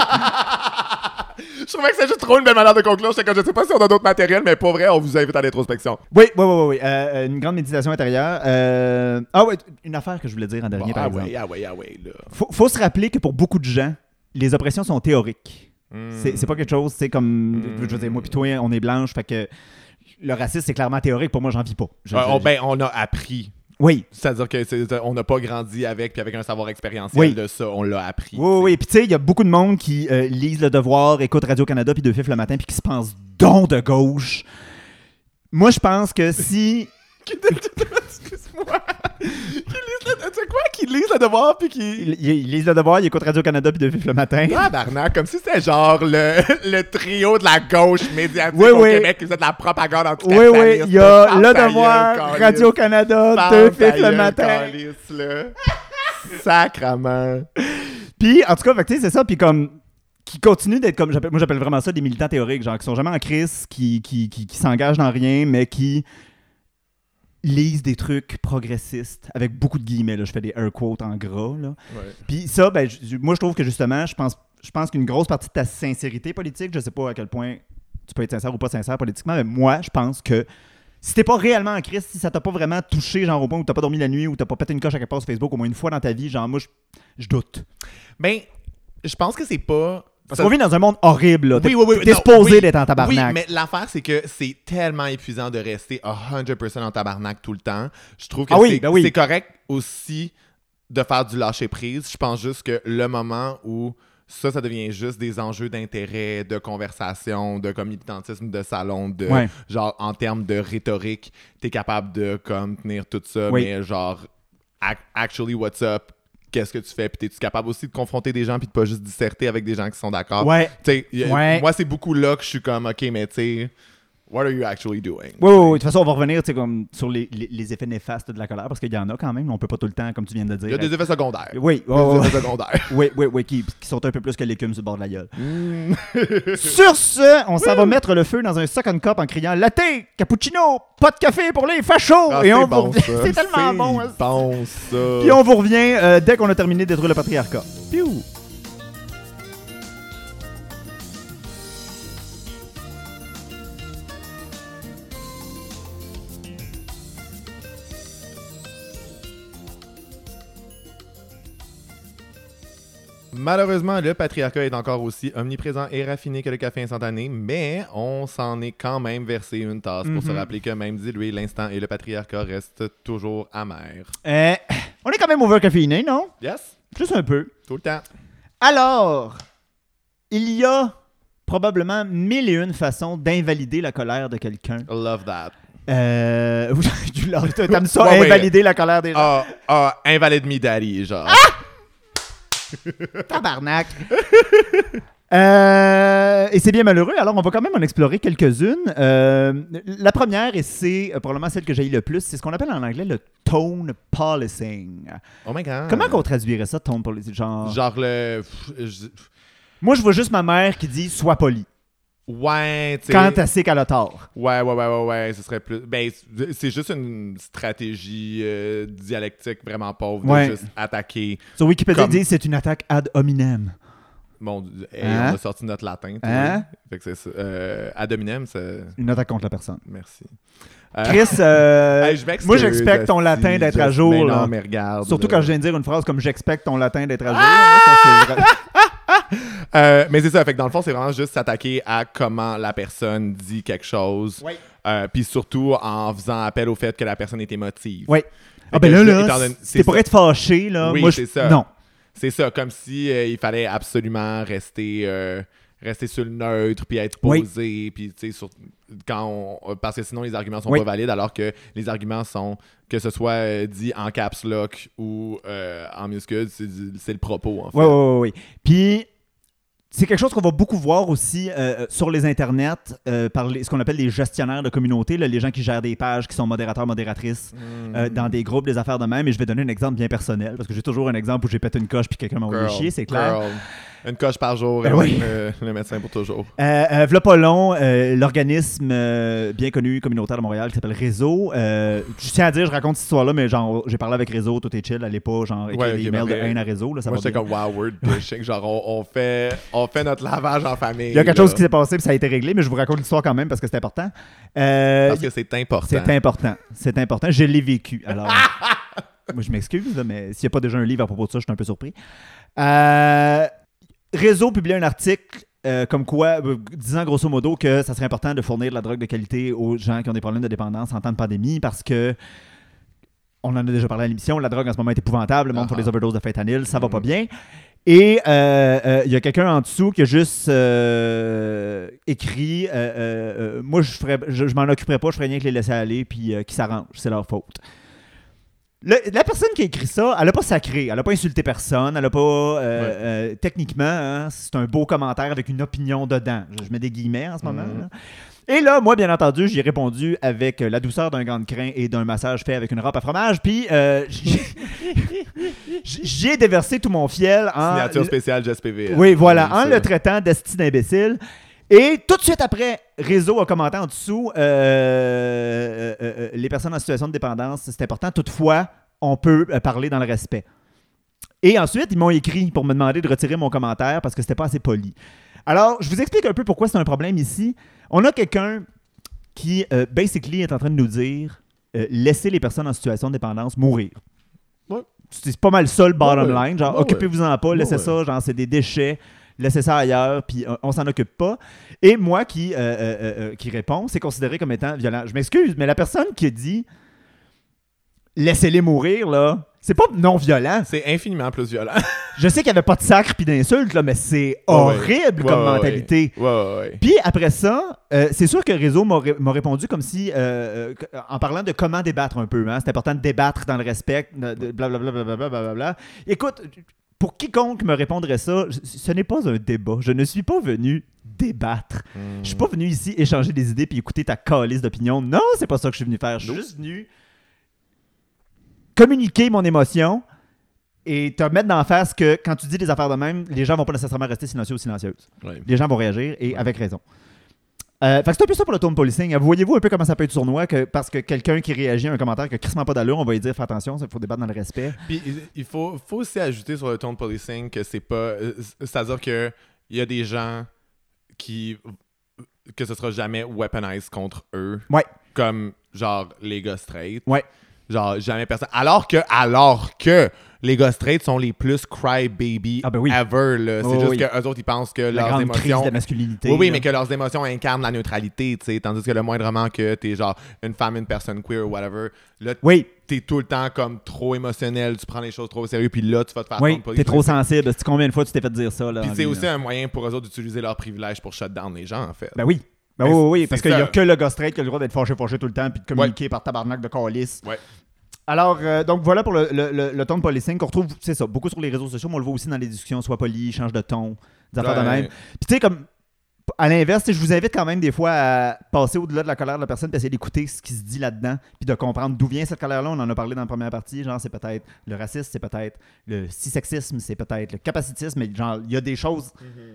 S2: Je trouvais que c'est juste trop une belle manière de conclure. Je sais pas si on a d'autres matériels, mais pour vrai, on vous invite à l'introspection.
S1: oui, oui, oui, oui. euh, une grande méditation intérieure. Euh, Ah oui, une affaire que je voulais dire en dernier,
S2: Bon,
S1: par
S2: ah
S1: exemple.
S2: ouais, ah ouais, ah ouais, là.
S1: Faut, faut se rappeler que pour beaucoup de gens, les oppressions sont théoriques. C'est c'est pas quelque chose, c'est comme.
S2: Mm.
S1: Je veux dire, moi pis toi, on est blanche, fait que le racisme, c'est clairement théorique. Pour moi, j'en vis pas. Je-
S2: Euh,
S1: je-
S2: on, ben, on a appris.
S1: oui.
S2: C'est-à-dire que c'est- on n'a pas grandi avec, puis avec un savoir expérientiel
S1: Oui.
S2: de ça, on l'a appris.
S1: Oui, oui, oui. Puis tu sais, il y a beaucoup de monde qui euh, lisent Le Devoir, écoutent Radio-Canada puis Deux Fifs le matin, puis qui se pensent don de gauche. Moi, je pense que si.
S2: Excuse-moi. Tu sais quoi? Qui lisent le devoir, puis qui...
S1: Ils, ils lisent Le Devoir, ils écoutent Radio-Canada puis Deux Fifs le matin.
S2: Tabarnak, comme si c'était genre le, le trio de la gauche médiatique
S1: Oui,
S2: au
S1: oui.
S2: Québec qui faisait de la propagande
S1: Oui,
S2: anticapitaliste.
S1: oui, il y a Le Devoir, Radio-Canada,
S2: ta
S1: Fifs le matin.
S2: Sacrement.
S1: Puis, en tout cas, tu sais, c'est ça. Puis, comme, qui continuent d'être comme, moi j'appelle vraiment ça des militants théoriques, genre qui sont jamais en crise, qui, qui, qui, qui s'engagent dans rien, mais qui lisent des trucs progressistes, avec beaucoup de guillemets, là, je fais des air quotes en gras, là. Puis ça, ben, moi, je trouve que justement, je pense, je pense qu'une grosse partie de ta sincérité politique, je sais pas à quel point tu peux être sincère ou pas sincère politiquement, mais moi, je pense que si t'es pas réellement en crise, si ça t'a pas vraiment touché, genre au point où t'as pas dormi la nuit ou t'as pas pété une coche à quelque part sur Facebook au moins une fois dans ta vie, genre moi, je, je doute.
S2: Ben, je pense que c'est pas.
S1: Parce qu'on vit dans un monde horrible, là.
S2: Oui, oui, oui.
S1: t'es supposé d'être en tabarnak.
S2: Oui, mais l'affaire, c'est que c'est tellement épuisant de rester à 100% en tabarnak tout le temps. Je trouve que
S1: Ah
S2: c'est
S1: ben oui.
S2: c'est correct aussi de faire du lâcher-prise. Je pense juste que le moment où ça, ça devient juste des enjeux d'intérêt, de conversation, de comme militantisme de salon, de
S1: Ouais.
S2: genre en termes de rhétorique, t'es capable de comme tenir tout ça,
S1: Oui.
S2: mais genre ac- actually what's up, qu'est-ce que tu fais, puis t'es-tu capable aussi de confronter des gens puis de pas juste disserter avec des gens qui sont d'accord?
S1: Ouais.
S2: A-
S1: Ouais.
S2: Moi, c'est beaucoup là que je suis comme, OK, mais tu sais, what are you actually doing?
S1: Oui, oui, oui. De toute façon, on va revenir comme, sur les, les- les effets néfastes de la colère, parce qu'il y en a quand même. On peut pas tout le temps, comme tu viens de le dire.
S2: Il y a des effets secondaires.
S1: Oui,
S2: des effets secondaires.
S1: oui, oui, oui, qui, qui sont un peu plus que l'écume sur le bord de la gueule.
S2: Mm.
S1: Sur ce, on s'en va mettre le feu dans un second cup en criant latte, cappuccino, pas de café pour les fachos.
S2: Ah,
S1: Et on
S2: bon,
S1: vous. C'est tellement bon. hein.
S2: bon, ça.
S1: Puis on vous revient euh, dès qu'on a terminé de détruire le patriarcat. Piou.
S2: Malheureusement, le patriarcat est encore aussi omniprésent et raffiné que le café instantané, mais on s'en est quand même versé une tasse pour se
S1: Mhm.
S2: rappeler que même dilué, l'instant et le patriarcat restent toujours amers.
S1: Euh, on est quand même overcaféiné, non?
S2: Yes,
S1: Juste un peu.
S2: tout le temps.
S1: Alors, il y a probablement mille et une façons d'invalider la colère de quelqu'un.
S2: Love that.
S1: Euh... T'aimes ça,
S2: Ouais, ouais.
S1: invalider la colère des gens?
S2: Ah, ah, invalide me daddy, genre.
S1: Tabarnak! Euh, et c'est bien malheureux, alors on va quand même en explorer quelques-unes. Euh, la première, et c'est euh, probablement celle que j'ai eu le plus, c'est ce qu'on appelle en anglais le tone policing.
S2: Oh my god.
S1: Comment qu'on traduirait ça, tone policing? Genre,
S2: Genre le. je-
S1: moi, je vois juste ma mère qui dit « sois poli
S2: Ouais, tu sais.
S1: quand elle sait qu'elle a tort.
S2: Ouais, ouais, ouais, ouais, ouais, ce serait plus. Ben, c'est- juste une stratégie euh, dialectique vraiment pauvre
S1: Ouais.
S2: de juste attaquer.
S1: Sur Wikipédia,
S2: Comme-
S1: ils disent c'est une attaque ad hominem.
S2: Bon, hey,
S1: Hein?
S2: on a sorti notre latin.
S1: Hein?
S2: Fait que c'est ça. Euh, ad hominem, c'est.
S1: Une attaque contre la personne.
S2: Merci. Euh,
S1: Chris, euh,
S2: hey,
S1: moi, j'expecte ton latin d'être à jour.
S2: mais
S1: là.
S2: non, mais regarde.
S1: Surtout quand je viens de dire une phrase comme j'expecte ton latin d'être à jour.
S2: Ah!
S1: là, ça.
S2: Euh, mais c'est ça, fait que dans le fond, c'est vraiment juste s'attaquer à comment la personne dit quelque chose.
S1: Oui.
S2: Euh, Puis surtout en faisant appel au fait que la personne est émotive.
S1: Oui. Ah ben là, là, c'est pour être fâché, là.
S2: Oui, c'est ça.
S1: Non.
S2: C'est ça, comme si euh, il fallait absolument rester, rester sur le neutre, puis être
S1: Oui.
S2: posé, puis tu sais, quand on- parce que sinon les arguments sont
S1: Oui.
S2: pas valides, alors que les arguments sont que ce soit euh, dit en caps lock ou euh, en minuscule, c'est le propos en fait.
S1: Oui, oui, oui. Puis, c'est quelque chose qu'on va beaucoup voir aussi euh, sur les internets euh, par les- ce qu'on appelle les gestionnaires de communauté, là, les gens qui gèrent des pages, qui sont modérateurs, modératrices,
S2: Mm.
S1: euh, dans des groupes, des affaires de même. Et je vais donner un exemple bien personnel, parce que j'ai toujours un exemple où j'ai pété une coche puis quelqu'un m'a envoyé chier, c'est clair.
S2: girl. Une coche par jour,
S1: Ben
S2: et
S1: oui.
S2: le, le médecin pour toujours.
S1: Euh, euh, v'là pas long, euh, l'organisme euh, bien connu communautaire de Montréal qui s'appelle Réseau. euh, je tiens à dire, je raconte cette histoire-là, mais genre, j'ai parlé avec Réseau, tout est chill, allez pas, genre, écrire
S2: Ouais, ok,
S1: des emails
S2: mais-
S1: de haine à Réseau, là, ça
S2: Moi, j'étais comme wow, word dishing. Genre, on, on fait, on fait notre lavage en famille.
S1: Il y a quelque
S2: là,
S1: chose qui s'est passé, puis ça a été réglé, mais je vous raconte l'histoire quand même parce que c'est important. Euh,
S2: Parce que c'est important.
S1: c'est important. C'est important. Je l'ai vécu. Alors, moi, je m'excuse, mais s'il n'y a pas déjà un livre à propos de ça, je suis un peu surpris. Euh, Réseau publiait un article euh, comme quoi, euh, disant grosso modo que ça serait important de fournir de la drogue de qualité aux gens qui ont des problèmes de dépendance en temps de pandémie parce que on en a déjà parlé à l'émission, la drogue en ce moment est épouvantable, le monde fait
S2: Ah.
S1: des overdoses de fentanyl, ça va pas bien. Et euh, euh, il y a quelqu'un en dessous qui a juste écrit Moi, je, ferais, je, je m'en occuperai pas, je ferais rien que les laisser aller, puis qu'ils s'arrangent, c'est leur faute. Le- la personne qui a écrit ça, elle a pas sacré, elle a pas insulté personne, elle a pas. euh, euh, techniquement, hein, c'est un beau commentaire avec une opinion dedans. Je, je mets des guillemets en ce moment.
S2: Mhm.
S1: là. Et là, moi, bien entendu, j'y ai répondu avec euh, la douceur d'un gant de crin et d'un massage fait avec une râpe à fromage. Puis, euh, j- j'y ai déversé tout mon fiel en.
S2: Signature spéciale Jess PVL.
S1: Oui, voilà, en le traitant d'esti d'imbécile. Et tout de suite après, Réseau a commenté en dessous euh, euh, euh, les personnes en situation de dépendance, c'est important. Toutefois, on peut parler dans le respect. Et ensuite, ils m'ont écrit pour me demander de retirer mon commentaire parce que c'était pas assez poli. Alors, je vous explique un peu pourquoi c'est un problème ici. On a quelqu'un qui, euh, basically, est en train de nous dire euh, laissez les personnes en situation de dépendance mourir.
S2: Ouais.
S1: C'est pas mal ça le bottom
S2: Ouais, ouais.
S1: line. Genre, occupez-vous-en pas, laissez ça, genre, c'est des déchets, laissez ça ailleurs, puis on, on s'en occupe pas. Et moi qui, euh, euh, euh, qui réponds, c'est considéré comme étant violent. Je m'excuse, mais la personne qui dit laissez-les mourir, là, c'est pas non violent.
S2: C'est infiniment plus violent.
S1: Je sais qu'il n'y avait pas de sacre puis d'insultes, là, mais c'est horrible
S2: Ouais,
S1: comme
S2: ouais,
S1: mentalité.
S2: Ouais.
S1: Puis après ça, euh, c'est sûr que Réseau m'a ré- m'a répondu comme si, euh, euh, en parlant de comment débattre un peu, hein, c'est important de débattre dans le respect, blablabla, blablabla, blablabla. Écoute, pour quiconque me répondrait ça, ce n'est pas un débat. Je ne suis pas venu débattre. Je suis pas venu ici échanger des idées puis écouter ta calice d'opinion. Non, c'est pas ça que je suis venu faire. Je suis juste venu communiquer mon émotion et te mettre dans la face que quand tu dis des affaires de même, les gens vont pas nécessairement rester silencieux ou silencieuses
S2: Ouais.
S1: les gens vont réagir et avec raison. Euh, fait que c'est un peu ça pour le tone policing. Vous Voyez-vous un peu comment ça peut être sournois que parce que quelqu'un qui réagit à un commentaire qui a crissement pas d'allure, on va lui dire fais attention, il faut débattre dans le respect.
S2: Puis il- il faut, faut aussi ajouter sur le tone policing que c'est pas. euh, C'est-à-dire que il y a des gens qui. que ce sera jamais weaponized contre eux.
S1: Ouais.
S2: Comme, genre, les gars straight.
S1: Ouais.
S2: Genre, jamais personne. Alors que, alors que les gars straight sont les plus cry-baby
S1: Ah ben oui.
S2: ever, là. C'est
S1: Oh
S2: juste
S1: oui.
S2: que eux autres, ils pensent que
S1: La
S2: leurs
S1: grande crise
S2: émotions.
S1: de la masculinité.
S2: Oui, oui,
S1: là.
S2: mais que leurs émotions incarnent la neutralité, tu sais. Tandis que le moindrement que t'es genre une femme, une personne queer ou whatever, là,
S1: Oui,
S2: t'es tout le temps comme trop émotionnel, tu prends les choses trop au sérieux, puis là, tu vas te faire
S1: oui, t'es trop sensible. C'est combien de fois tu t'es fait dire ça là
S2: Puis c'est aussi
S1: là?
S2: un moyen pour eux autres d'utiliser leurs privilèges pour shut down les gens, en fait.
S1: Ben oui. Ben
S2: Ben,
S1: oui, oui, parce qu'il y a que le gars straight qui a le droit d'être fâché, fâché tout le temps puis de communiquer par tabarnak de calice.
S2: Ouais.
S1: Alors, euh, donc voilà pour le, le, le, le ton de policing qu'on retrouve, c'est ça, beaucoup sur les réseaux sociaux, mais on le voit aussi dans les discussions, soit poli, change de ton, des affaires de même. Puis tu sais, comme, à l'inverse, je vous invite quand même des fois à passer au-delà de la colère de la personne, puis essayer d'écouter ce qui se dit là-dedans, puis de comprendre d'où vient cette colère-là. On en a parlé dans la première partie, genre c'est peut-être le racisme, c'est peut-être le cissexisme, c'est peut-être le capacitisme, mais genre, il y a des choses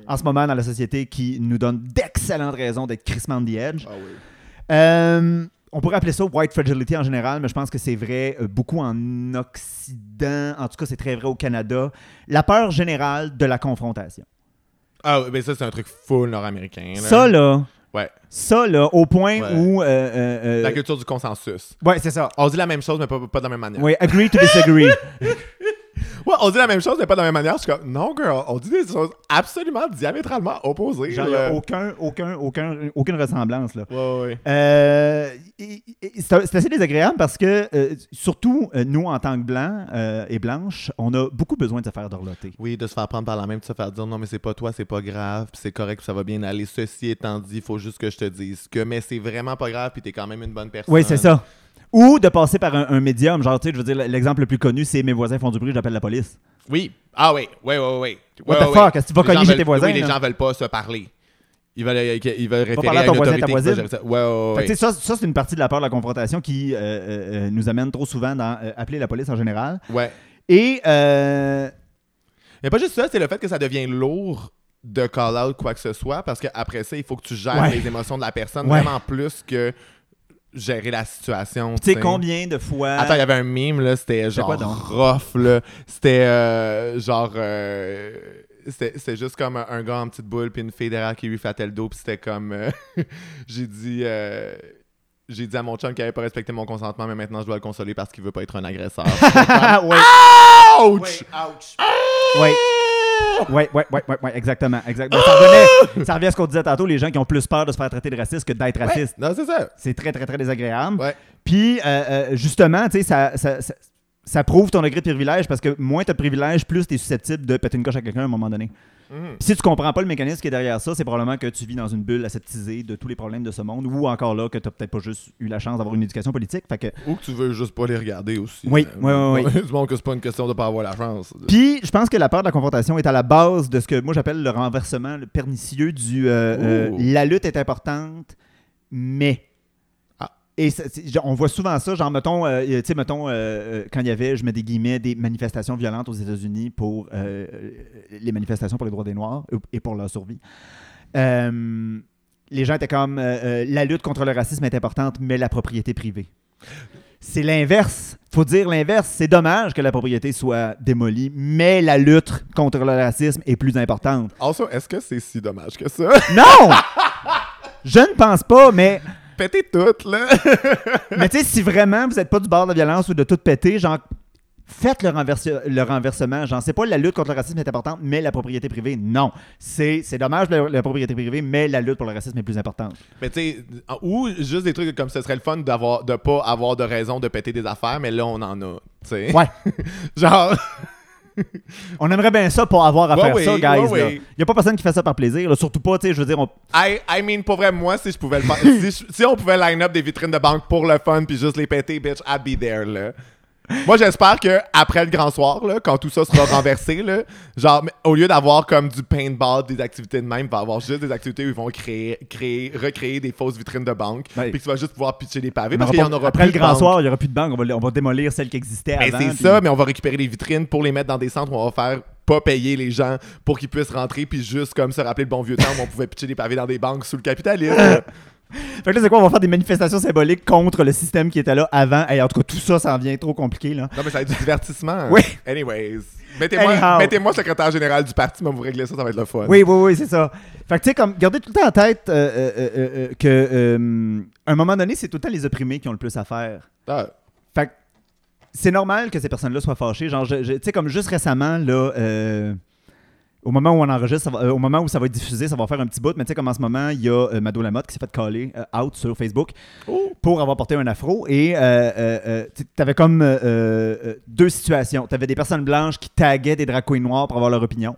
S1: en ce moment dans la société qui nous donnent d'excellentes raisons d'être crissement on the edge.
S2: Ah oui.
S1: Euh, on pourrait appeler ça white fragility en général, mais je pense que c'est vrai euh, beaucoup en Occident. En tout cas, c'est très vrai au Canada. La peur générale de la confrontation.
S2: Ah oui, mais ça, c'est un truc full nord-américain.
S1: Ça, là,
S2: Ouais.
S1: ça, là, au point
S2: Ouais.
S1: où. euh, euh, euh,
S2: La culture du consensus.
S1: ouais, c'est ça.
S2: On dit la même chose, mais pas, pas de la même manière.
S1: Oui, agree to disagree.
S2: Ouais, on dit la même chose, mais pas de la même manière. Je suis comme, non, girl, on dit des choses absolument diamétralement opposées.
S1: Genre, il n'y a
S2: là.
S1: aucun, aucun, aucun, aucune ressemblance, là.
S2: Ouais, ouais.
S1: Euh, c'est assez désagréable parce que, euh, surtout euh, nous, en tant que blancs euh, et blanches, on a beaucoup besoin de se faire dorloter.
S2: Oui, de se faire prendre par la main, de se faire dire non, mais c'est pas toi, c'est pas grave, puis c'est correct, puis ça va bien aller. Ceci étant dit, il faut juste que je te dise que, mais c'est vraiment pas grave, puis t'es quand même une bonne personne.
S1: Oui, c'est ça. Ou de passer par un, un médium. Genre, tu sais, je veux dire, l'exemple le plus connu, c'est mes voisins font du bruit, j'appelle la police.
S2: Oui. Ah oui, oui, oui, oui.
S1: What the fuck? Est-ce que tu vas cogner chez tes voisins,
S2: Oui, les
S1: là?
S2: gens veulent pas se parler. Ils veulent, ils veulent référer
S1: parler à
S2: à
S1: ton
S2: une
S1: voisin,
S2: autorité
S1: ta voisine.
S2: ça. Ouais, ouais,
S1: Fait
S2: ouais.
S1: que, ça, ça c'est une partie de la peur de la confrontation qui euh, euh, euh, nous amène trop souvent dans euh, appeler la police en général.
S2: Ouais.
S1: Et euh,
S2: Mais pas juste ça, c'est le fait que ça devient lourd de call out quoi que ce soit, parce qu'après ça, il faut que tu gères
S1: Ouais.
S2: les émotions de la personne
S1: Ouais.
S2: vraiment plus que gérer la situation.
S1: tu sais, combien de fois.
S2: Attends, il y avait un meme, là, c'était genre
S1: quoi donc?
S2: rough, là. C'était euh, genre... euh, c'était juste comme un, un gars en petite boule puis une fille derrière qui lui flattait le dos puis c'était comme... euh, J'ai dit... j'ai dit à mon chum qu'il avait pas respecté mon consentement, mais maintenant je dois le consoler parce qu'il veut pas être un agresseur.
S1: Ah, ouais.
S2: Ouch!
S1: Ouais. Ouais, ouais, ouais, ouais, ouais, exactement. exactement. Ça, revenait- ça revient à ce qu'on disait tantôt, les gens qui ont plus peur de se faire traiter de raciste que d'être
S2: Ouais,
S1: raciste.
S2: non, c'est ça.
S1: C'est très, très, très désagréable.
S2: Ouais.
S1: Puis, euh, euh, justement, tu sais, ça, ça, ça, ça prouve ton degré de privilège parce que moins tu as de privilège, plus tu es susceptible de péter une coche à quelqu'un à un moment donné. Puis si tu comprends pas le mécanisme qui est derrière ça, c'est probablement que tu vis dans une bulle aseptisée de tous les problèmes de ce monde, ou encore là, que tu peut-être pas juste eu la chance d'avoir une éducation politique. Fait que
S2: Ou que tu veux juste pas les regarder aussi.
S1: Oui,
S2: Euh,
S1: oui, oui, oui.
S2: Du monde que c'est pas une question de pas avoir la chance.
S1: Puis, je pense que la peur de la confrontation est à la base de ce que moi j'appelle le renversement, le pernicieux du euh, euh, la lutte est importante, mais. Et ça- c'est- genre, on voit souvent ça, genre, mettons, euh, tu sais, mettons, euh, euh, quand il y avait, je mets des guillemets, des manifestations violentes aux États-Unis pour euh, les manifestations pour les droits des Noirs et pour leur survie. Les gens étaient comme la lutte contre le racisme est importante, mais la propriété privée. C'est l'inverse. Faut dire l'inverse. C'est dommage que la propriété soit démolie, mais la lutte contre le racisme est plus importante.
S2: Also, est-ce que c'est si dommage que ça?
S1: Non! Je ne pense pas, mais,
S2: Pétez toutes, là!
S1: mais tu sais, si vraiment vous n'êtes pas du bord de la violence ou de tout péter, genre, faites le, renverse- le renversement. Genre, c'est pas la lutte contre le racisme est importante, mais la propriété privée, non. C'est c'est dommage la, la propriété privée, mais la lutte pour le racisme est plus importante.
S2: Mais tu sais, ou juste des trucs comme ce serait le fun d'avoir de pas avoir de raison de péter des affaires, mais là, on en a. Tu sais?
S1: Ouais.
S2: Genre,
S1: On aimerait bien ça pour avoir à
S2: Ouais,
S1: faire
S2: oui,
S1: ça, guys.
S2: ouais.
S1: Il n'y a pas personne qui fait ça par plaisir. là. Surtout pas, tu sais, je veux dire, on-
S2: I, I mean, pour vrai, moi, si je pouvais le faire, si, je- si on pouvait line up des vitrines de banque pour le fun puis juste les péter, bitch, I'd be there, là. Moi, j'espère que après le grand soir, là, quand tout ça sera renversé, là, genre, au lieu d'avoir comme du paintball, des activités de même, il va y avoir juste des activités où ils vont créer, créer, recréer des fausses vitrines de banque, puis tu vas juste pouvoir pitcher des pavés
S1: on
S2: parce qu'il y en aura
S1: après
S2: plus
S1: le grand soir, il n'y aura plus de banque. On va, on va démolir celles qui existaient avant.
S2: c'est ça, mais on va récupérer les vitrines pour les mettre dans des centres où on va faire pas payer les gens pour qu'ils puissent rentrer puis juste comme se rappeler le bon vieux temps où on pouvait pitcher des pavés dans des banques sous le capitalisme.
S1: Fait que là, c'est quoi? On va faire des manifestations symboliques contre le système qui était là avant. Et en tout cas, tout ça, ça en vient trop compliqué, là.
S2: non mais ça va être du divertissement.
S1: Oui.
S2: Anyways, mettez-moi mettez-moi secrétaire général du parti, mais vous régler ça, ça va être le fun.
S1: Oui, oui, oui, c'est ça. Fait que, tu sais, comme, gardez tout le temps en tête euh, euh, euh, euh, que, à un moment donné, c'est tout le temps les opprimés qui ont le plus à faire.
S2: Ah,
S1: Fait que c'est normal que ces personnes-là soient fâchées. Genre, tu sais, comme juste récemment, là, au moment où on enregistre, ça va- euh, au moment où ça va être diffusé, ça va faire un petit bout. Mais tu sais, comme en ce moment, il y a euh, Mado Lamotte qui s'est fait caller euh, out sur Facebook
S2: Oh.
S1: pour avoir porté un afro. Et euh, euh, tu avais comme deux situations. Tu avais des personnes blanches qui taguaient des drag queens noirs pour avoir leur opinion.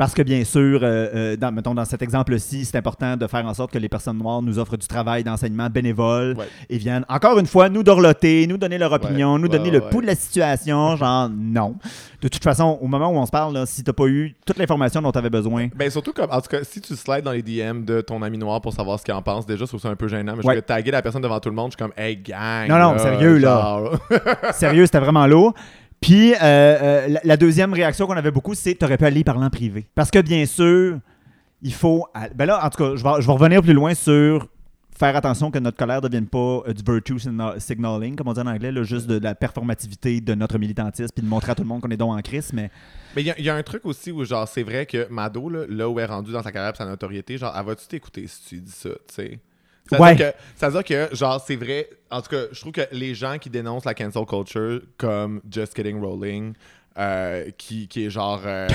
S1: Parce que bien sûr, euh, euh, dans, mettons, dans cet exemple-ci, c'est important de faire en sorte que les personnes noires nous offrent du travail d'enseignement bénévole
S2: Ouais.
S1: et viennent, encore une fois, nous dorloter, nous donner leur opinion, nous donner le pouls de la situation. Genre, non. De toute façon, au moment où on se parle, là, si t'as pas eu toute l'information dont tu avais besoin,
S2: Ben surtout comme en tout cas si tu slides dans les DM de ton ami noir pour savoir ce qu'il en pense déjà je trouve ça un peu gênant mais je vais taguer la personne devant tout le monde je suis comme hey gang
S1: Non, non, sérieux, là. sérieux, c'était vraiment lourd. Puis, euh, euh, la, deuxième réaction qu'on avait beaucoup, c'est t'aurais pu aller parler en privé. Parce que, bien sûr, il faut. Ben là, en tout cas, je vais, je vais revenir plus loin sur faire attention que notre colère ne devienne pas euh, du virtue signa- signaling, comme on dit en anglais, là, juste de la performativité de notre militantisme, puis de montrer à tout le monde qu'on est donc en crise. Mais
S2: Mais il y, a- un truc aussi où, genre, c'est vrai que Mado, là, là où elle est rendue dans sa carrière sa notoriété, genre, elle va-tu t'écouter si tu dis ça, tu sais?
S1: Ouais.
S2: que, c'est-à-dire que, genre, c'est vrai. En tout cas, je trouve que les gens qui dénoncent la cancel culture, comme Just Kidding Rolling, euh, qui, qui est genre. euh,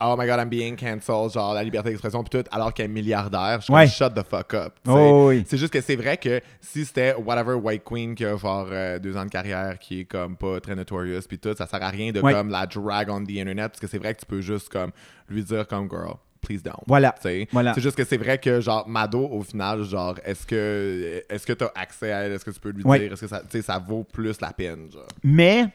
S2: Oh my god, I'm being cancelled, genre la liberté d'expression, puis tout, alors qu'elle est milliardaire, je suis
S1: Ouais.
S2: shut the fuck up.
S1: Oh, oui.
S2: C'est juste que c'est vrai que si c'était whatever White Queen qui a genre euh, deux ans de carrière, qui est comme pas très notorious, puis tout, ça sert à rien de
S1: Ouais.
S2: comme la drag on the internet, parce que c'est vrai que tu peux juste comme lui dire comme girl, please don't.
S1: Voilà. Voilà.
S2: C'est juste que c'est vrai que genre Mado au final genre est-ce que est-ce que tu as accès à elle, est-ce que tu peux lui
S1: Ouais.
S2: dire? Est-ce que ça ça vaut plus la peine genre?
S1: Mais,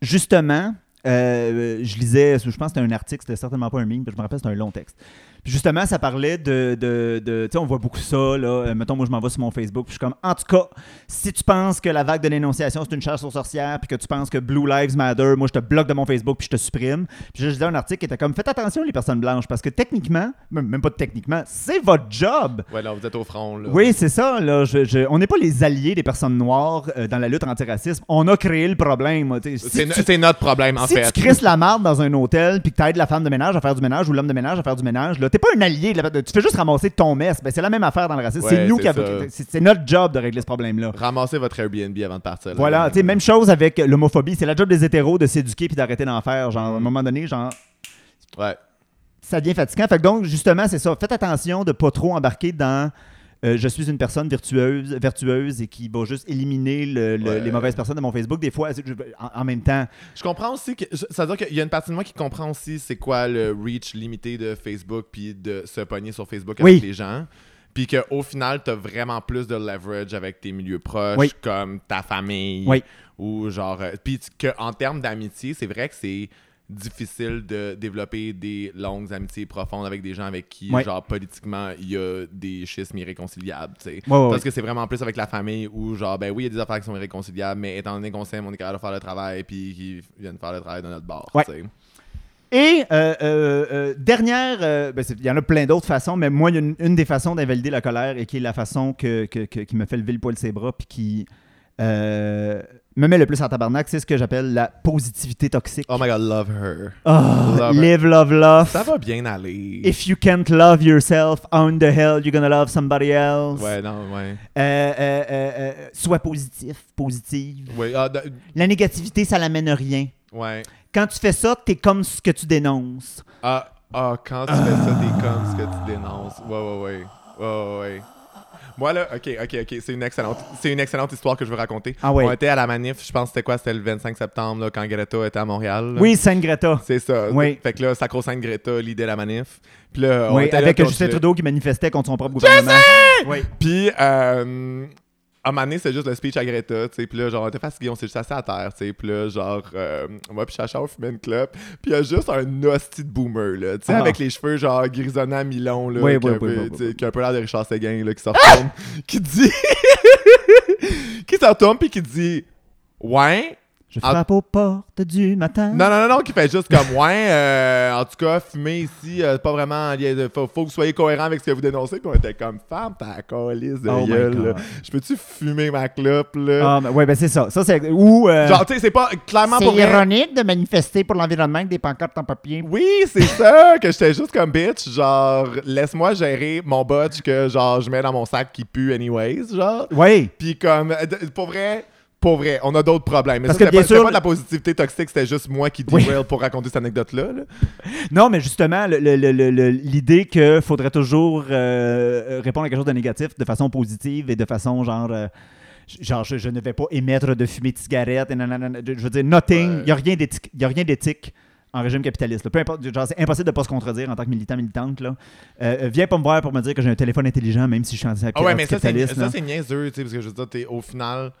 S1: justement, euh, je lisais, je pense que c'était un article, c'était certainement pas un meme, puis je me rappelle, c'était un long texte. Puis justement, ça parlait de. de, de- tu sais, on voit beaucoup ça, là. Euh, mettons, moi, je m'en vais sur mon Facebook, puis je suis comme, en tout cas, si tu penses que la vague de l'énonciation, c'est une chasse aux sorcières, puis que tu penses que Blue Lives Matter, moi, je te bloque de mon Facebook, puis je te supprime. Puis je lisais un article qui était comme, faites attention, les personnes blanches, parce que techniquement, même, pas techniquement, c'est votre job.
S2: Ouais là vous êtes au front là.
S1: Oui, c'est ça. Là, Je- je- on n'est pas les alliés des personnes noires euh, dans la lutte antiracisme. On a créé le problème. tu. Si
S2: C'est
S1: tu-
S2: no- notre problème en
S1: si
S2: fait.
S1: tu crisses la marde dans un hôtel puis que t'aides la femme de ménage à faire du ménage ou l'homme de ménage à faire du ménage, là, t'es pas un allié. de la- Tu fais juste ramasser ton mess. Ben, c'est la même affaire dans le racisme.
S2: Ouais,
S1: c'est nous qui avons. C'est notre job de régler ce problème-là.
S2: Ramassez votre Airbnb avant de partir. là.
S1: Voilà, tu sais, même chose avec l'homophobie. C'est la job des hétéros de s'éduquer puis d'arrêter d'en faire. Genre, à un
S2: Mm.
S1: moment donné, genre,
S2: Ouais.
S1: ça devient fatigant. Fait que donc, justement, c'est ça. Faites attention de pas trop embarquer dans euh, je suis une personne vertueuse, vertueuse et qui va juste éliminer le- le-
S2: Ouais.
S1: les mauvaises personnes de mon Facebook. Des fois, je- en, en même temps,
S2: Je comprends aussi que. Ça veut dire qu'il y a une partie de moi qui comprend aussi c'est quoi le reach limité de Facebook puis de se pogner sur Facebook
S1: Oui.
S2: avec les gens. Puis qu'au final, t'as vraiment plus de leverage avec tes milieux proches,
S1: Oui.
S2: comme ta famille.
S1: Oui.
S2: Ou genre. euh, Puis qu'en termes d'amitié, c'est vrai que c'est difficile de développer des longues amitiés profondes avec des gens avec qui, genre, politiquement, il y a des schismes irréconciliables, tu sais.
S1: Ouais,
S2: Parce que c'est vraiment plus avec la famille où, genre, ben oui, il y a des affaires qui sont irréconciliables, mais étant donné qu'on s'aime, on est capable de faire le travail, puis qu'ils viennent faire le travail de notre bord, tu sais.
S1: Et euh, euh, euh, dernière, ben, il y en a plein d'autres façons, mais moi, il y a une, une des façons d'invalider la colère et qui est la façon que, que- que- qui me fait lever le poil de ses bras puis qui me met le plus en tabarnak, c'est ce que j'appelle la positivité toxique.
S2: Oh my god, love her.
S1: Ah,
S2: love her.
S1: live, love, love.
S2: Ça va bien aller.
S1: If you can't love yourself, how in the hell you gonna love somebody else?
S2: Ouais, non, ouais.
S1: Euh, euh, euh, euh, sois positif, positive.
S2: Ouais, ah, de-
S1: La négativité, ça l'amène à rien.
S2: ouais.
S1: Quand tu fais ça, t'es comme ce que tu dénonces.
S2: Ah, ah, quand tu fais ça, t'es comme ce que tu dénonces. Ouais, ouais, ouais. Ouais, ouais, ouais. Moi, là, ok, ok, ok, c'est une excellente, c'est une excellente histoire que je veux raconter.
S1: Ah ouais.
S2: On était à la manif, je pense que c'était quoi, c'était le 25 septembre, là, quand Greta était à Montréal. là.
S1: Oui, Sainte Greta.
S2: C'est ça.
S1: Oui.
S2: Fait que là, Sacro-Sainte Greta lidait la manif. Puis là, on
S1: Oui,
S2: était
S1: avec Justin Trudeau qui manifestait contre son propre gouvernement. Oui.
S2: Puis, euh, à un moment donné, c'était juste le speech à Greta, tu sais. Puis là, genre, on était fatigués, on s'est juste assis à terre, tu sais. Puis là, genre, euh, moi, puis Chacha, on fumait une clope. Puis il y a juste un hostie de boomer, là. Tu sais,
S1: Ah.
S2: avec les cheveux, genre, grisonnants à mi-long, là.
S1: Oui,
S2: qui, a
S1: oui,
S2: un peu, qui a un l'air de Richard Séguin, là, qui se retourne. qui dit. qui se retourne, puis qui dit. Ouais.
S1: Je
S2: Ah.
S1: frappe aux portes du matin.
S2: Non, non, non, non, qui fait juste comme, ouais, euh, en tout cas, fumer ici, euh, pas vraiment. il Faut, faut que vous soyez cohérent avec ce que vous dénoncez. Puis on était comme, femme, ta calice de
S1: Oh my
S2: gueule. Je peux-tu fumer ma clope, là?
S1: Ah, ben, ouais, ben c'est ça. Ça, c'est. Ou. euh,
S2: Genre, tu sais, c'est pas clairement
S1: c'est
S2: pour vrai.
S1: ironique de manifester pour l'environnement avec des pancartes en papier.
S2: Oui, c'est ça, que j'étais juste comme bitch. Genre, laisse-moi gérer mon botch que, genre, je mets dans mon sac qui pue anyways, genre.
S1: Oui.
S2: Puis comme, pour vrai. Pour vrai, on a d'autres problèmes. Mais
S1: Parce
S2: ça,
S1: que bien
S2: pas,
S1: sûr-
S2: pas de la positivité toxique, c'était juste moi qui
S1: Oui.
S2: derail pour raconter cette anecdote-là. là.
S1: Non, mais justement, l'idée qu'il faudrait toujours euh, répondre à quelque chose de négatif de façon positive et de façon genre. euh, Genre, je, je ne vais pas émettre de fumée de cigarette. Et nanana, je veux dire, nothing. Il
S2: Ouais.
S1: n'y a rien d'éthique- en régime capitaliste. là. Peu importe, c'est impossible de ne pas se contredire en tant que militant, militante. Là. Euh, euh, viens pas me voir pour me dire que j'ai un téléphone intelligent, même si je suis anti-
S2: Ah ouais, mais ça, c'est
S1: capitaliste.
S2: niaiseux, parce que je veux dire, t'es- au final,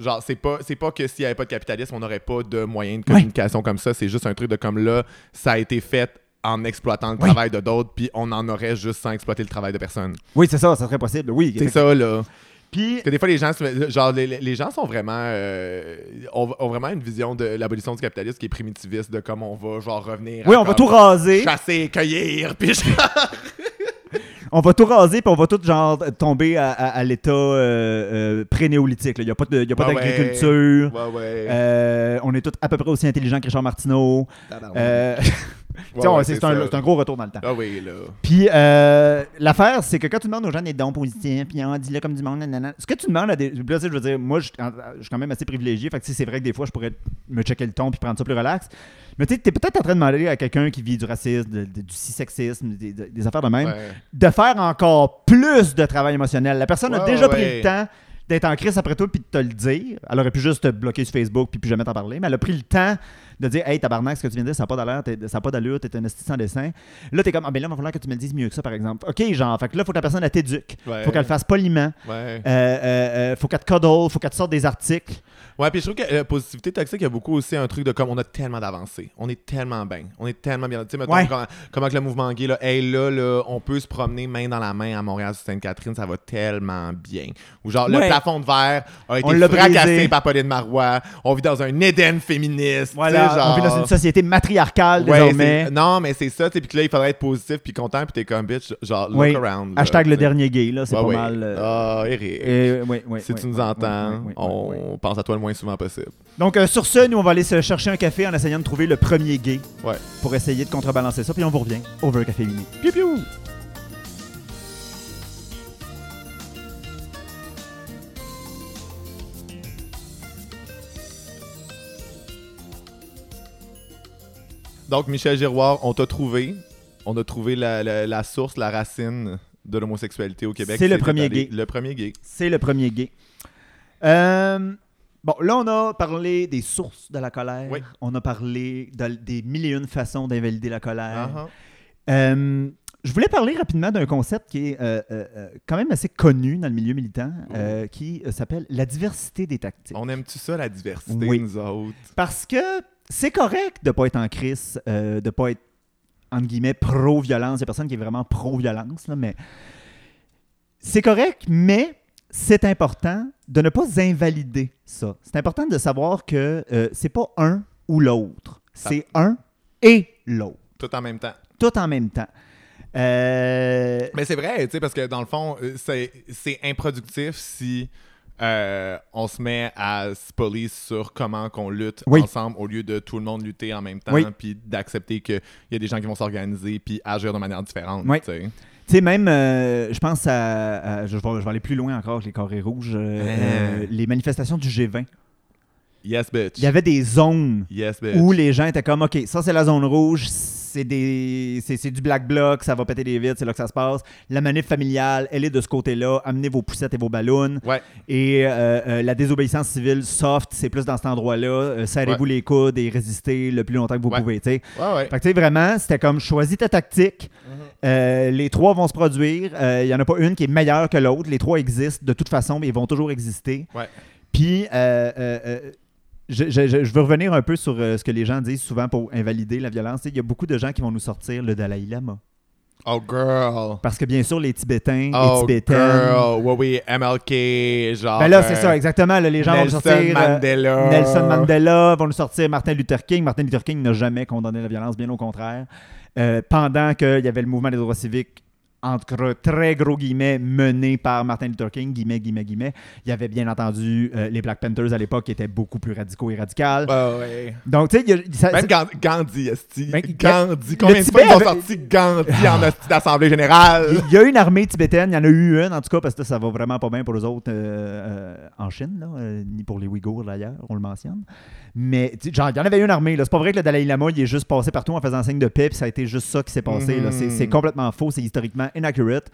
S2: genre, c'est pas, c'est pas que s'il n'y avait pas de capitalisme, on n'aurait pas de moyens de communication comme ça. C'est juste un truc de comme là, ça a été fait en exploitant le
S1: Oui.
S2: travail de d'autres, puis on en aurait juste sans exploiter le travail de personne.
S1: Oui, c'est ça, ça serait possible. Oui.
S2: C'est ça, là.
S1: Puis,
S2: Parce que des fois, les gens, genre, les, les gens sont vraiment, euh, ont, ont vraiment une vision de l'abolition du capitalisme qui est primitiviste, de comme on va, genre, revenir
S1: oui,
S2: à
S1: on va tout raser.
S2: chasser, cueillir, puis
S1: On va tout raser, puis on va tout genre tomber à, à- à l'état euh, euh, pré-néolithique. Il n'y a pas de- il y a pas
S2: Ouais,
S1: d'agriculture.
S2: Ouais, ouais.
S1: Euh, on est tous à peu près aussi intelligents que Richard Martineau.
S2: Ouais, ouais,
S1: c'est un, gros retour dans le temps.
S2: Ah oui, là.
S1: Puis euh, l'affaire, c'est que quand tu demandes aux gens des dons positifs, puis on dit là comme du monde, nanana, ce que tu demandes à des. là, je veux dire, moi, je je suis quand même assez privilégié. Fait que c'est vrai que des fois, je pourrais me checker le ton puis prendre ça plus relax. Mais tu sais, t'es peut-être en train de demander à quelqu'un qui vit du racisme, de- de- du cis-sexisme, des, des affaires de même,
S2: Ouais.
S1: de faire encore plus de travail émotionnel. La personne a déjà pris le temps d'être en crise après toi puis de te le dire. Elle aurait pu juste te bloquer sur Facebook puis plus jamais t'en parler, mais elle a pris le temps de dire Hey, tabarnak, ce que tu viens de dire, ça n'a pas d'allure, t'es- ça n'a pas d'allure, t'es un esti sans dessin. Là, t'es comme Ah, ben là, il va falloir que tu me le dises mieux que ça, par exemple. OK, genre, fait que là, faut que la personne elle t'éduque.
S2: Ouais.
S1: Faut qu'elle le fasse poliment.
S2: Ouais.
S1: Euh, euh, euh, faut qu'elle te cuddle, faut qu'elle te sorte des articles.
S2: Ouais, puis je trouve que la positivité toxique, il y a beaucoup aussi un truc de comme on a tellement d'avancées. On est tellement bien. On est tellement bien. Tu sais,
S1: Ouais.
S2: comment, comment que le mouvement gay, là, hey, là, là, on peut se promener main dans la main à Montréal sur Sainte-Catherine, ça va tellement bien. Ou genre, le plafond de verre a
S1: On
S2: été
S1: l'a
S2: fracassé
S1: brisé.
S2: par Pauline Marois. On vit dans un Éden féministe.
S1: Voilà,
S2: genre...
S1: on vit dans une société matriarcale
S2: Ouais,
S1: désormais.
S2: non, mais c'est ça, tu puis que là, il faudrait être positif puis content, puis t'es comme bitch, genre, look
S1: Oui.
S2: around. là,
S1: Hashtag le dernier gay, là, c'est
S2: Ouais,
S1: pas
S2: ouais.
S1: mal. euh,
S2: Ah, Eric.
S1: et- ouais, ouais,
S2: si tu nous entends, on pense à toi le moins souvent possible.
S1: Donc, euh, sur ce, nous, on va aller se chercher un café en essayant de trouver le premier gay
S2: Ouais.
S1: pour essayer de contrebalancer ça. Puis on vous revient. Over Café Mini. Piu piu!
S2: Donc, Michel Giroir, on t'a trouvé. On a trouvé la, la- la source, la racine de l'homosexualité au Québec.
S1: C'est le premier gay.
S2: Le premier gay.
S1: C'est le premier gay. Euh, bon, là, on a parlé des sources de la colère.
S2: Oui.
S1: On a parlé de- des mille et une façons d'invalider la colère.
S2: Ah,
S1: Euh, je voulais parler rapidement d'un concept qui est euh, quand même assez connu dans le milieu militant, euh, qui s'appelle la diversité des tactiques.
S2: On aime-tu ça, la diversité,
S1: Oui.
S2: nous autres?
S1: Parce que c'est correct de ne pas être en crise, euh, de ne pas être, entre guillemets, pro-violence. Il y a personne qui est vraiment pro-violence, là, mais c'est correct, mais c'est important de ne pas invalider ça. C'est important de savoir que euh, c'est pas un ou l'autre. C'est un et l'autre.
S2: Tout en même temps.
S1: Tout en même temps. Euh,
S2: Mais c'est vrai, tu sais, parce que dans le fond, euh, c'est c'est improductif si euh, on se met à se police sur comment qu'on lutte
S1: Oui.
S2: ensemble au lieu de tout le monde lutter en même temps,
S1: Oui.
S2: puis d'accepter qu'il y a des gens qui vont s'organiser puis agir de manière différente.
S1: Oui.
S2: tu sais.
S1: Même, euh, je pense à. à- je, vais, je vais aller plus loin encore les carrés rouges. euh, les manifestations du G20.
S2: Yes, bitch.
S1: Il y avait des zones
S2: Yes, bitch.
S1: où les gens étaient comme OK, ça c'est la zone rouge, c'est des c'est c'est du black bloc, ça va péter des vitres, c'est là que ça se passe. La manif familiale, elle est de ce côté-là. Amenez vos poussettes et vos ballons.
S2: Ouais.
S1: Et euh, euh, la désobéissance civile soft, c'est plus dans cet endroit-là. Euh, Serrez-vous les coudes et résistez le plus longtemps que vous
S2: Ouais.
S1: pouvez. tu sais.
S2: Ouais, ouais.
S1: Fait que vraiment, c'était comme choisis ta tactique. Euh, les trois vont se produire. Il n'y en a pas une qui est meilleure que l'autre. Les trois existent de toute façon, mais ils vont toujours exister.
S2: Ouais.
S1: Puis, euh, euh, euh, je, je- je- je veux revenir un peu sur euh, ce que les gens disent souvent pour invalider la violence. Il y a beaucoup de gens qui vont nous sortir le Dalai Lama.
S2: Oh, girl.
S1: Parce que bien sûr, les Tibétains, les
S2: Oh,
S1: Tibétaines.
S2: girl. Oui, oui, MLK, genre.
S1: Ben là, c'est
S2: euh,
S1: ça, exactement. là, les gens vont nous
S2: Nelson
S1: sortir. euh,
S2: Mandela.
S1: Nelson Mandela, vont nous sortir Martin Luther King. Martin Luther King n'a jamais condamné la violence, bien au contraire. Euh, pendant qu'il y avait le mouvement des droits civiques, entre très gros guillemets, mené par Martin Luther King, guillemets, guillemets, guillemets, il y avait bien entendu euh, les Black Panthers à l'époque qui étaient beaucoup plus radicaux et radicaux.
S2: Ouais, ouais.
S1: Donc, tu sais, il y a-
S2: Même
S1: c'est-
S2: Gan- Gandhi, esti.
S1: Ben,
S2: Gandhi. Combien de fois ils ont sorti Gandhi en hostie d'Assemblée Générale?
S1: il y a une armée tibétaine, il y en a eu une en tout cas, parce que ça va vraiment pas bien pour les autres euh, euh, en Chine, là, euh, ni pour les Ouïghours d'ailleurs, on le mentionne. Mais genre, il y en avait une armée. C'est pas vrai que le Dalai Lama, il est juste passé partout en faisant signe de paix, puis ça a été juste ça qui s'est passé. C'est-
S2: Mhm.
S1: C'est complètement faux, c'est historiquement inaccurate.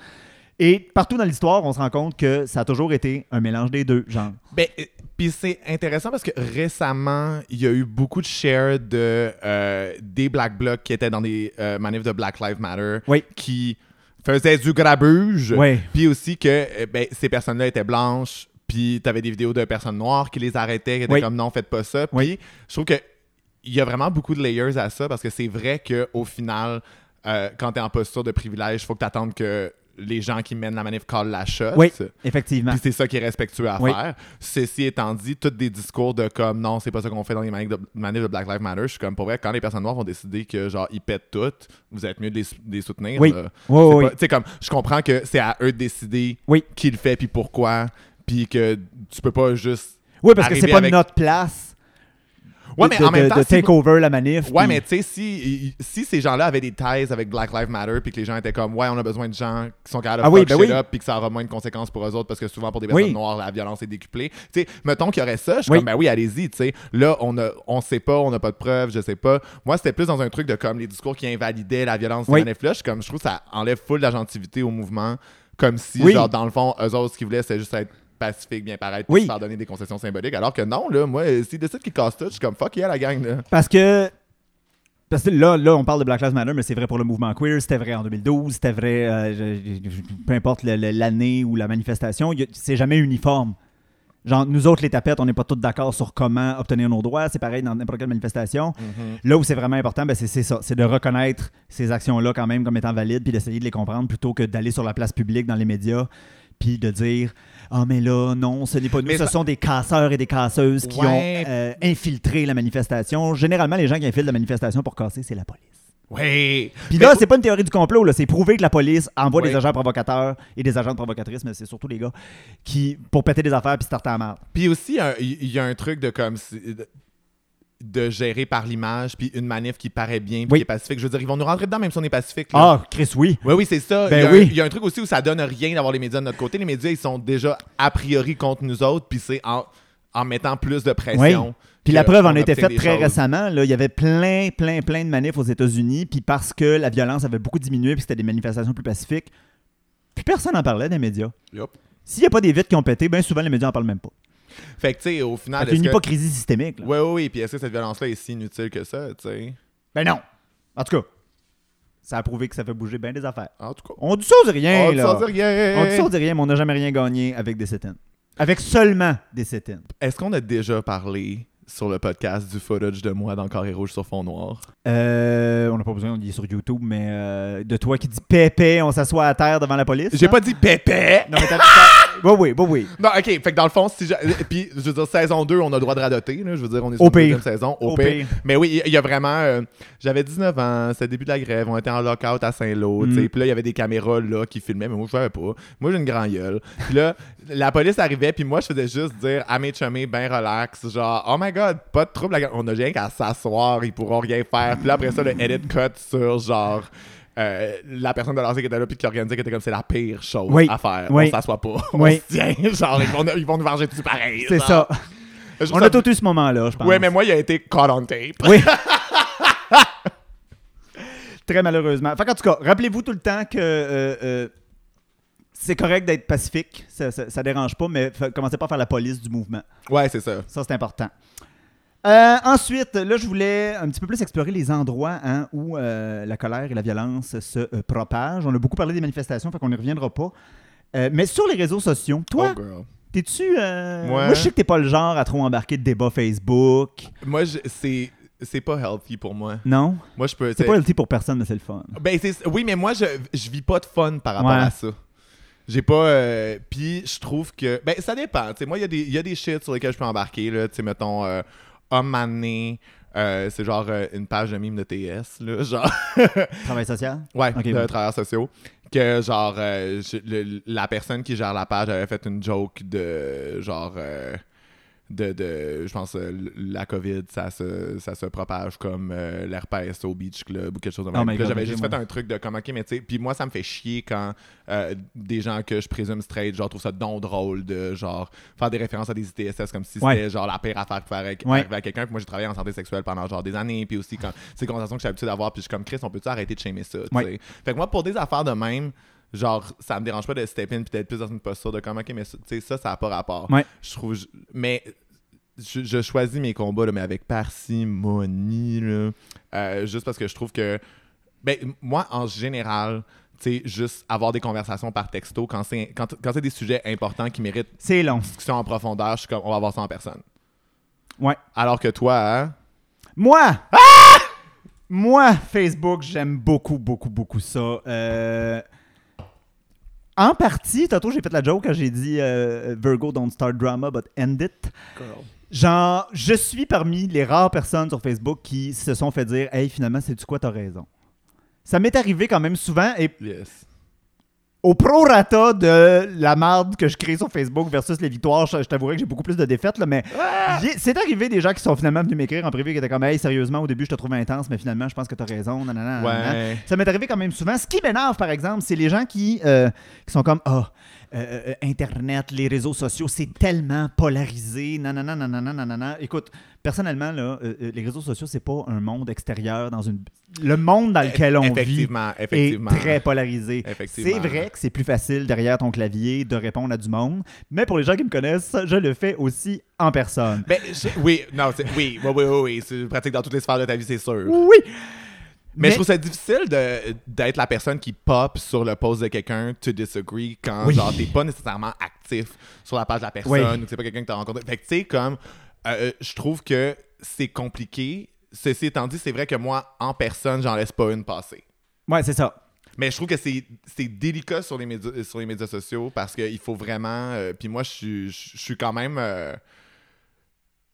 S1: Et partout dans l'histoire, on se rend compte que ça a toujours été un mélange des deux, genre.
S2: Ben, euh, puis c'est intéressant parce que récemment, il y a eu beaucoup de shares de euh, des Black Blocs qui étaient dans des euh, manifs de Black Lives Matter
S1: Oui.
S2: qui faisaient du grabuge. Puis aussi que ben, ces personnes-là étaient blanches. Puis t'avais des vidéos de personnes noires qui les arrêtaient, qui étaient
S1: Oui.
S2: comme non, faites pas ça. Puis
S1: Oui.
S2: je trouve que il y a vraiment beaucoup de layers à ça parce que c'est vrai qu'au final, euh, quand t'es en posture de privilège, il faut que t'attendes que les gens qui mènent la manif callent la shot.
S1: Oui, effectivement.
S2: Puis c'est ça qui est respectueux à
S1: Oui.
S2: faire. Ceci étant dit, tous des discours de comme non, c'est pas ça qu'on fait dans les manifs de, manifs de Black Lives Matter. Je suis comme pour vrai, quand les personnes noires vont décider que genre ils pètent toutes, vous êtes mieux de les, sou- de les soutenir.
S1: Oui. Oui,
S2: C'est
S1: oui,
S2: pas- Tu sais, comme je comprends que c'est à eux de décider
S1: Oui.
S2: qui le fait puis pourquoi, puis que tu peux pas juste.
S1: Oui, parce que c'est pas
S2: avec-
S1: notre place
S2: Ouais,
S1: de,
S2: mais en
S1: de-
S2: même temps,
S1: de
S2: si-
S1: take over la manif.
S2: Ouais, mais tu sais, si, si ces gens-là avaient des ties avec Black Lives Matter, puis que les gens étaient comme, ouais, on a besoin de gens qui sont capables de
S1: Ah oui, ben oui.
S2: puis que ça aura moins de conséquences pour eux autres, parce que souvent, pour des personnes
S1: Oui.
S2: noires, la violence est décuplée. Tu sais, mettons qu'il y aurait ça, je suis
S1: Oui.
S2: comme, ben oui, allez-y, tu sais. Là, on a, on sait pas, on n'a pas de preuves, je sais pas. Moi, c'était plus dans un truc de comme les discours qui invalidaient la violence des manifs-là. Je suis comme, je trouve que ça enlève full d'agentivité au mouvement, comme si, genre, dans le fond, eux autres, ce qu'ils voulaient, c'était juste être pacifique, bien paraître,
S1: Oui.
S2: se faire donner des concessions symboliques. Alors que non, là, moi, s'ils décident qu'ils cassent tout, je suis comme, fuck yeah, la gang, là.
S1: Parce que. Parce que là, là, on parle de Black Lives Matter, mais c'est vrai pour le mouvement queer, c'était vrai en 2012, c'était vrai, euh, je- je- peu importe l'année ou la manifestation, c'est jamais uniforme. Genre, nous autres, les tapettes, on n'est pas tous d'accord sur comment obtenir nos droits. C'est pareil dans n'importe quelle manifestation. Là où c'est vraiment important, ben, c'est ça. C'est de reconnaître ces actions-là quand même comme étant valides, puis d'essayer de les comprendre plutôt que d'aller sur la place publique dans les médias, puis de dire Ah, mais là, non, ce n'est pas nous,
S2: Mais
S1: ce sont des casseurs et des casseuses qui
S2: Ouais.
S1: ont euh, infiltré la manifestation. Généralement, les gens qui infiltrent la manifestation pour casser, c'est la police.
S2: Oui.
S1: Puis là, c'est pas une théorie du complot, là. c'est prouvé que la police envoie
S2: Oui.
S1: des agents provocateurs et des agents provocatrices, mais c'est surtout les gars, qui pour péter des affaires puis starter à marre.
S2: Puis aussi, il y, a un truc de comme de, gérer par l'image, puis une manif qui paraît bien, puis
S1: Oui.
S2: qui est pacifique. Je veux dire, ils vont nous rentrer dedans même si on est pacifique. là.
S1: Ah, Chris, oui.
S2: Oui, oui, c'est ça.
S1: Ben
S2: il, y a
S1: oui.
S2: un, il y a un truc aussi où ça donne rien d'avoir les médias de notre côté. Les médias, ils sont déjà a priori contre nous autres, puis c'est en, en mettant plus de pression.
S1: Puis la preuve en a été faite très
S2: choses.
S1: récemment. Là. Il y avait plein, plein, plein de manifs aux États-Unis. Puis parce que la violence avait beaucoup diminué puis c'était des manifestations plus pacifiques, Puis personne n'en parlait des médias. S'il n'y a pas des vitres qui ont pété, bien souvent, les médias n'en parlent même pas.
S2: Fait que, tu sais, au final.
S1: C'est une
S2: que-
S1: hypocrisie systémique. là.
S2: Ouais, ouais, oui. Puis est-ce que cette violence-là est si inutile que ça, tu sais?
S1: Ben non. En tout cas, ça a prouvé que ça fait bouger bien des affaires.
S2: En tout cas.
S1: On dit ça, on dit rien,
S2: On dit
S1: là.
S2: ça, on dit rien.
S1: On dit ça, on dit rien, mais on n'a jamais rien gagné avec des sit Avec seulement des sit
S2: Est-ce qu'on a déjà parlé sur le podcast du footage de moi dans Carré Rouge sur fond noir?
S1: Euh, on n'a pas besoin, on est sur YouTube, mais euh, de toi qui dis pépé, on s'assoit à terre devant la police.
S2: J'ai pas dit pépé!
S1: Non, mais t'as. Oui, oui, oui, oui.
S2: Non, ok, fait que dans le fond, si j'ai- puis je veux dire, saison 2, on a le droit de radoter, là, je veux dire, on est sur la deuxième saison, au, pire. Mais oui, il y a vraiment, euh, j'avais 19 ans, c'était le début de la grève, on était en lockout à Saint-Lô, tu sais,
S1: Mm.
S2: puis là, il y avait des caméras là qui filmaient, mais moi, je savais pas. Moi, j'ai une grande gueule. Puis là, la police arrivait, puis moi, je faisais juste dire à mes chumés, ben relax, genre, oh my god, pas de trouble, on a rien qu'à s'asseoir, ils pourront rien faire. Puis là, après ça, le edit cut sur genre. Euh, la personne de l'ancien qui était là puis qui organisait qui était comme c'est la pire chose
S1: Oui.
S2: à faire.
S1: Oui.
S2: On s'assoit pas.
S1: Oui.
S2: On se tient. Genre, ils vont, ils vont nous varger dessus pareil.
S1: C'est ça. On
S2: ça-
S1: a tout eu ce moment-là, je pense.
S2: Ouais, mais moi, il a été caught on tape.
S1: Oui. Très malheureusement. Fait qu'en tout cas, rappelez-vous tout le temps que euh, euh, c'est correct d'être pacifique, ça, ça, ça dérange pas, mais commencez pas à faire la police du mouvement.
S2: Ouais, c'est ça.
S1: Ça, c'est important. Euh, ensuite, là, je voulais un petit peu plus explorer les endroits hein, où euh, la colère et la violence se euh, propagent. On a beaucoup parlé des manifestations, fait qu'on n'y reviendra pas. Mais sur les réseaux sociaux, toi,
S2: Oh,
S1: t'es-tu... euh,
S2: Ouais.
S1: Moi, je sais que t'es pas le genre à trop embarquer de débats Facebook.
S2: Moi, c'est c'est pas healthy pour moi.
S1: Non?
S2: Moi, je peux.
S1: C'est pas healthy pour personne, mais c'est le fun.
S2: Ben, oui, mais moi, je, je vis pas de fun par rapport
S1: Ouais.
S2: à ça. J'ai pas. euh, Puis, je trouve que. Ben, ça dépend. Tu moi, il y, a des- y a des shit sur lesquels je peux embarquer. Là. Tu sais, mettons, euh, homme mané, euh, c'est genre euh, une page de mime de TS. Là, genre.
S1: Travail social?
S2: Ouais,
S1: Ok,
S2: de
S1: bon.
S2: travailleurs sociaux. Que genre, euh, je- le- la personne qui gère la page avait fait une joke de genre. De, de, je pense, euh, la COVID, ça se, ça se propage comme euh, l'herpès au Beach Club ou quelque chose de
S1: Oh
S2: même.
S1: God,
S2: j'avais juste fait un truc de comme, ok, mais tu sais, puis moi, ça me fait chier quand euh, des gens que je présume straight, genre, trouvent ça don drôle de, genre, faire des références à des ITSS comme si
S1: Ouais.
S2: c'était, genre, la pire affaire faire avec,
S1: Ouais.
S2: à quelqu'un. Puis moi, j'ai travaillé en santé sexuelle pendant, genre, des années, puis aussi quand, c'est des conversations que j'ai l'habitude d'avoir, puis je suis comme, Chris, on peut-tu arrêter de shamer ça,
S1: Ouais.
S2: Fait que moi, pour des affaires de même, genre, ça me dérange pas de step in puis d'être plus dans une posture de comme, ok, mais ça, tu sais, ça, ça n'a pas rapport.
S1: Ouais.
S2: Je trouve. Mais je, je choisis mes combats, là, mais avec parcimonie, là. Euh, juste parce que je trouve que. Ben, moi, en général, tu sais, juste avoir des conversations par texto, quand c'est quand, quand c'est des sujets importants qui méritent
S1: C'est long.
S2: discussion en profondeur, je suis comme, on va voir ça en personne.
S1: Ouais.
S2: Alors que toi, hein,
S1: Moi! Moi, Facebook, j'aime beaucoup, beaucoup, beaucoup ça. Euh, En partie, tantôt, j'ai fait la joke quand j'ai dit euh, Virgo don't start drama, but end it. Genre, je suis parmi les rares personnes sur Facebook qui se sont fait dire Hey, finalement, c'est du quoi, t'as raison? Ça m'est arrivé quand même souvent et
S2: yes.
S1: Au prorata de la marde que je crée sur Facebook versus les victoires, je, je t'avouerais que j'ai beaucoup plus de défaites, là, mais c'est arrivé des gens qui sont finalement venus m'écrire en privé qui étaient comme Hey, sérieusement, au début, je te trouvais intense, mais finalement, je pense que t'as raison. nanana. Ça m'est arrivé quand même souvent. Ce qui m'énerve, par exemple, c'est les gens qui, euh, qui sont comme Ah, euh, euh, Internet, les réseaux sociaux, c'est tellement polarisé. Nanana, nanana, nanana. Écoute, personnellement, là, euh, euh, les réseaux sociaux, c'est pas un monde extérieur dans une. Le monde dans lequel on vit
S2: Effectivement,
S1: est très polarisé. C'est vrai que c'est plus facile derrière ton clavier de répondre à du monde, mais pour les gens qui me connaissent, je le fais aussi en personne.
S2: Ben, je- oui, non, oui, oui, oui, oui, oui, c'est pratique dans toutes les sphères de ta vie, c'est sûr.
S1: Oui!
S2: Mais, je trouve ça difficile d'être la personne qui pop sur le post de quelqu'un to disagree quand
S1: Oui.
S2: genre t'es pas nécessairement actif sur la page de la personne
S1: Oui.
S2: ou que c'est pas quelqu'un que t'as rencontré. Fait que tu sais comme euh, je trouve que c'est compliqué. Ceci étant dit, c'est vrai que moi en personne, j'en laisse pas une passer.
S1: Ouais, c'est ça.
S2: Mais je trouve que c'est délicat sur les médias sur les médias sociaux parce qu'il faut vraiment euh, puis moi je suis je suis quand même euh,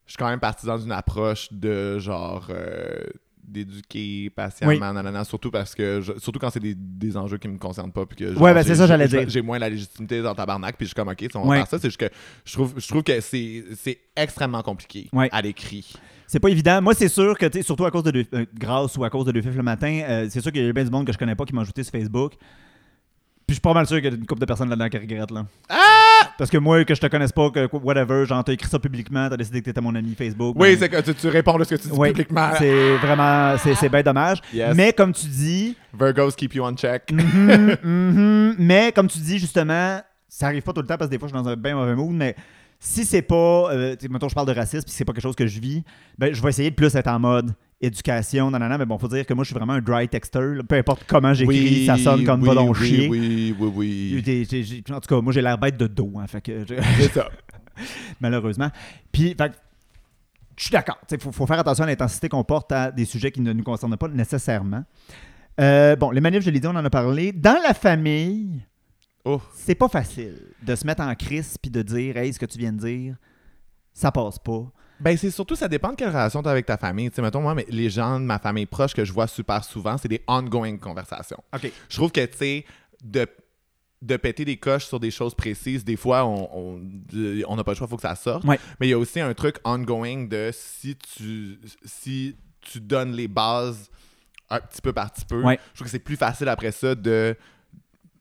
S2: je suis quand même partisan d'une approche de genre euh, d'éduquer patiemment
S1: Oui.
S2: nanana, surtout parce que je- surtout quand c'est des, des enjeux qui me concernent pas puis que genre,
S1: Ouais, ben, c'est ça, j'allais dire.
S2: j'ai moins la légitimité dans tabarnak puis je suis comme ok si on va
S1: Ouais.
S2: faire ça c'est juste que je trouve je trouve que c'est c'est extrêmement compliqué
S1: Ouais.
S2: à l'écrit
S1: C'est pas évident. Moi, c'est sûr que, surtout à cause de deux- euh, grâce ou à cause de deux fifs le matin, euh, c'est sûr qu'il y a bien du monde que je connais pas qui m'a ajouté sur Facebook. Puis je suis pas mal sûr qu'il y a une couple de personnes là-dedans qui regrettent. Là. Parce que moi, que je te connaisse pas, que whatever, genre, t'as écrit ça publiquement, t'as décidé que t'étais mon ami Facebook.
S2: Oui,
S1: ben,
S2: c'est que tu, tu réponds à ce que tu dis
S1: oui,
S2: publiquement.
S1: C'est vraiment, c'est c'est bien dommage.
S2: Yes.
S1: Mais comme tu dis,
S2: Virgos keep you on check.
S1: Mhm, mhm. mais comme tu dis justement, ça arrive pas tout le temps parce que des fois je suis dans un bien mauvais mood, mais si c'est pas, euh, mettons je parle de racisme puis c'est pas quelque chose que je vis, ben je vais essayer de plus être en mode éducation, nanana, mais bon, faut dire que moi je suis vraiment un dry texter, là. peu importe comment j'écris, ça sonne comme
S2: oui,
S1: va donc
S2: oui,
S1: chier.
S2: Oui, oui, oui.
S1: En tout cas, moi j'ai l'air bête de dos, hein, fait que je-
S2: C'est ça.
S1: malheureusement. Puis, fait je suis d'accord. Il faut, faut faire attention à l'intensité qu'on porte à des sujets qui ne nous concernent pas nécessairement. Euh, bon, les manifs, je l'ai dit, on en a parlé. Dans la famille,
S2: Oh.
S1: c'est pas facile de se mettre en crise puis de dire Hey, ce que tu viens de dire, ça passe pas.
S2: Ben, c'est surtout, ça dépend de quelle relation tu as avec ta famille. Tu sais, mettons, moi, mais les gens de ma famille proche que je vois super souvent, c'est des ongoing conversations.
S1: OK.
S2: Je trouve que, tu sais, de, de péter des coches sur des choses précises, des fois, on on de- on n'a pas le choix, il faut que ça sorte.
S1: Ouais.
S2: Mais il y a aussi un truc ongoing de si tu, si tu donnes les bases un petit peu par petit peu,
S1: Ouais.
S2: je trouve que c'est plus facile après ça de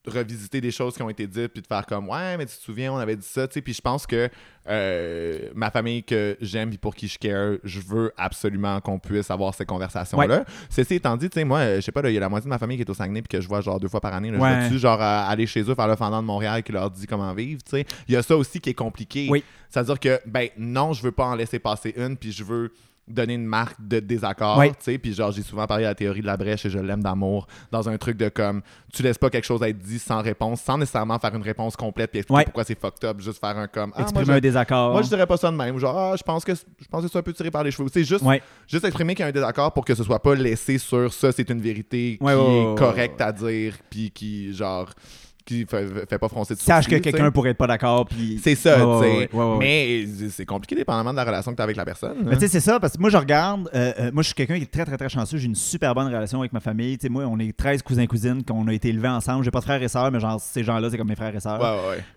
S2: revisiter des choses qui ont été dites puis de faire comme ouais mais tu te souviens on avait dit ça tu sais. Puis je pense que euh, ma famille que j'aime puis pour qui je care je veux absolument qu'on puisse avoir ces conversations là ceci étant dit tu sais moi euh, je sais pas il y a la moitié de ma famille qui est au Saguenay puis que je vois genre deux fois par année là,
S1: Ouais.
S2: je vais-tu, genre à- aller chez eux faire le fendant de Montréal qui leur dit comment vivre tu sais? Il y a ça aussi qui est compliqué.
S1: Oui.
S2: c'est à dire que ben non je veux pas en laisser passer une puis je veux donner une marque de désaccord, tu sais, puis genre j'ai souvent parlé de la théorie de la brèche et je l'aime d'amour dans un truc de comme tu laisses pas quelque chose être dit sans réponse, sans nécessairement faire une réponse complète puis expliquer
S1: Ouais.
S2: pourquoi c'est fucked up, juste faire un comme ah,
S1: Exprimer un désaccord.
S2: moi je dirais pas ça de même, genre ah, je pense que je pense que c'est un peu tiré par les cheveux, sais juste
S1: Ouais.
S2: juste exprimer qu'il y a un désaccord pour que ce soit pas laissé sur ça c'est une vérité qui est correcte à dire puis qui genre qui fait, fait pas froncer de
S1: Sache que quelqu'un pourrait être pas d'accord. puis-
S2: c'est ça, sais.
S1: ouais, ouais, ouais, ouais.
S2: Mais c'est compliqué dépendamment de la relation que tu as avec la personne.
S1: Mais
S2: hein.
S1: tu sais, c'est ça, parce que moi, je regarde. euh, euh, moi, je suis quelqu'un qui est très, très, très chanceux. J'ai une super bonne relation avec ma famille. Tu sais, moi, on est 13 cousins-cousines qu'on a été élevés ensemble. J'ai pas de frères et sœurs, mais genre, ces gens-là, c'est comme mes frères et sœurs.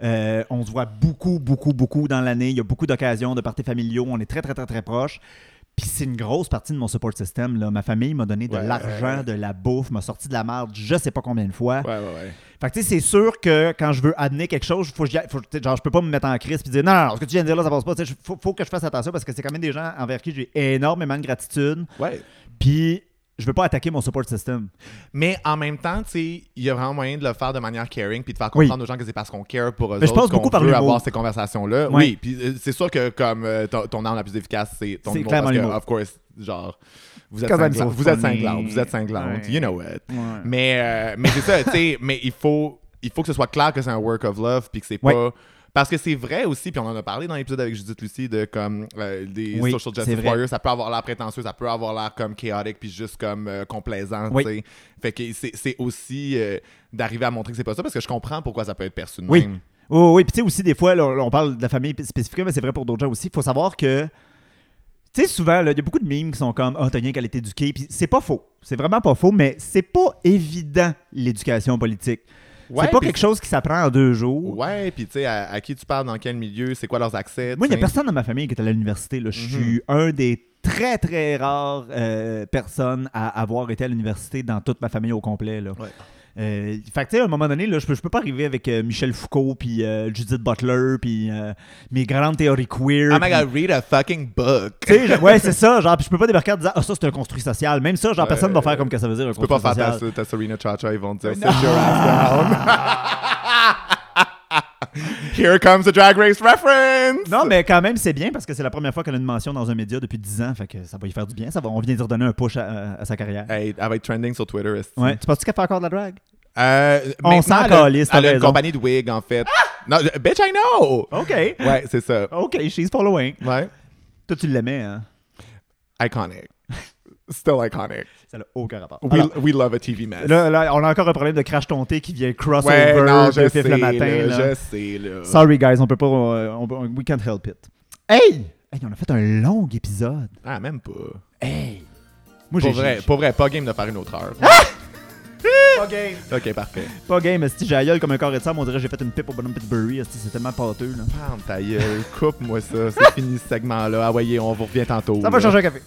S1: Euh, on se voit beaucoup, beaucoup, beaucoup dans l'année. Il y a beaucoup d'occasions de parties familiaux. On est très, très, très, très proches. Puis c'est une grosse partie de mon support system. Là. Ma famille m'a donné de
S2: Ouais,
S1: l'argent,
S2: ouais.
S1: de la bouffe, m'a sorti de la merde, je sais pas combien de fois.
S2: Ouais, ouais, ouais.
S1: Fait que tu sais, c'est sûr que quand je veux amener quelque chose, faut faut, genre, je peux pas me mettre en crise puis dire non, non, non, ce que tu viens de dire là, ça passe pas. Tu sais, faut, faut que je fasse attention parce que c'est quand même des gens envers qui j'ai énormément de gratitude.
S2: Ouais.
S1: Puis je veux pas attaquer mon support system.
S2: Mais en même temps, tu sais, il y a vraiment moyen de le faire de manière caring puis de faire
S1: Oui.
S2: comprendre aux gens que c'est parce qu'on care pour eux
S1: Mais je
S2: autres
S1: pense
S2: qu'on
S1: beaucoup par
S2: veut avoir ces conversations-là.
S1: Ouais.
S2: Oui, puis euh, c'est sûr que comme euh, ton, ton arme la plus efficace, c'est ton
S1: C'est
S2: humour. Parce que, of course, genre, vous êtes cinglante. Vous êtes cinglante. Vous êtes cinglante.
S1: Ouais.
S2: You know it. Mais, euh, mais c'est ça, tu sais, mais il faut, il faut que ce soit clair que c'est un work of love puis que c'est
S1: Ouais.
S2: pas. Parce que c'est vrai aussi, puis on en a parlé dans l'épisode avec Judith Lucie de comme euh, des
S1: Oui,
S2: social justice warriors, ça peut avoir l'air prétentieux, ça peut avoir l'air comme chaotique puis juste comme euh, complaisant,
S1: Oui.
S2: tu sais. Fait que c'est aussi euh, d'arriver à montrer que c'est pas ça parce que je comprends pourquoi ça peut être perçu de
S1: Oui.
S2: même.
S1: Oh, oui, puis tu sais aussi, des fois, là, on parle de la famille spécifiquement, mais c'est vrai pour d'autres gens aussi. Il faut savoir que, tu sais, souvent, il y a beaucoup de mimes qui sont comme Ah, t'as rien qu'à être éduqué. Puis c'est pas faux. C'est vraiment pas faux, mais c'est pas évident, l'éducation politique.
S2: Ouais,
S1: c'est pas quelque chose qui s'apprend en deux jours.
S2: Ouais, puis tu sais, à, à qui tu parles, dans quel milieu, c'est quoi leurs accès.
S1: Moi, il n'y a personne dans ma famille qui est à l'université. Je suis un des très, très rares euh, personnes à avoir été à l'université dans toute ma famille au complet. Là.
S2: Ouais.
S1: Euh, fait que, tu sais, à un moment donné, là, je peux, je peux pas arriver avec euh, Michel Foucault, puis euh, Judith Butler, puis euh, mes grandes théories queer.
S2: Oh my
S1: puis-
S2: god, read a fucking book.
S1: Ouais, c'est ça. Genre, puis je peux pas débarquer en disant, ah, ça, c'est un construit social. Même ça, genre, personne va faire comme que ça veut dire un
S2: Tu peux pas
S1: construit
S2: faire
S1: social.
S2: ta, ta Serena Chacha, ils vont te dire sit your ass down. Here comes the drag race reference.
S1: Non, mais quand même, c'est bien parce que c'est la première fois qu'elle a une mention dans un média depuis 10 ans. Fait que ça va y faire du bien. Ça va, on vient de redonner un push à, à sa carrière.
S2: Hey, elle va être trending sur Twitter.
S1: Ouais. Tu penses-tu qu'elle fait encore de la drague?
S2: Euh,
S1: On
S2: maintenant,
S1: s'en
S2: elle a- Elle une compagnie de wig, en fait. Non, je- bitch, I know!
S1: OK.
S2: Ouais, c'est ça.
S1: OK, she's following.
S2: Ouais.
S1: Toi, tu l'aimais, hein?
S2: Iconic. Still iconic.
S1: Ça n'a aucun rapport.
S2: We,
S1: Alors,
S2: we love a TV mess.
S1: là, là, on a encore un problème de crash ton thé qui vient crossover
S2: ouais, non,
S1: de
S2: je sais,
S1: le matin.
S2: là,
S1: là.
S2: je sais, là.
S1: Sorry, guys, on peut pas. euh, on peut- we can't help it. Hey! Hey, on a fait un long épisode.
S2: Ah, même pas.
S1: Hey! Moi,
S2: Pour vrai, pour vrai, pas game de faire une autre heure.
S1: Pas game.
S2: ok, parfait.
S1: Pas game, si j'ai la gueule comme un carré de sable, on dirait que j'ai fait une pipe au bonhomme Pitbury. C'est tellement pâteux. Là.
S2: Ferme ta gueule, coupe-moi ça. C'est fini ce segment-là. Ah, voyez, on vous revient tantôt.
S1: Ça va
S2: là.
S1: changer un café.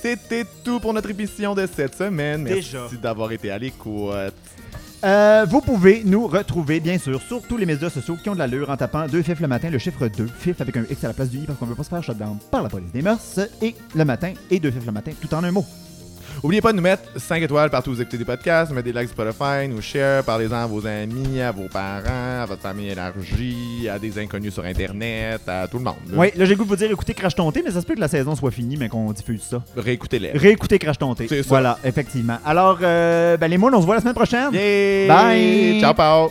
S2: C'était tout pour notre émission de cette semaine. Merci d'avoir été à l'écoute.
S1: Euh, vous pouvez nous retrouver, bien sûr, sur tous les médias sociaux qui ont de l'allure en tapant 2 FIF le matin, le chiffre 2, FIF avec un X à la place du I parce qu'on veut pas se faire shutdown par la police des mœurs, et le matin, et 2 FIF le matin, tout en un mot.
S2: Oubliez pas de nous mettre 5 étoiles partout où vous écoutez des podcasts, mettre des likes Spotify, nous share, parlez-en à vos amis, à vos parents, à votre famille élargie, à des inconnus sur Internet, à tout le monde.
S1: Oui, là j'ai goût de vous dire écoutez Crash Tonté, mais ça se peut que la saison soit finie, mais qu'on diffuse ça.
S2: Réécoutez-les.
S1: Réécoutez Crash Tonté.
S2: C'est ça.
S1: Voilà, effectivement. Alors, euh, ben, les mots, on se voit la semaine prochaine.
S2: Yay!
S1: Bye!
S2: Ciao, Pao!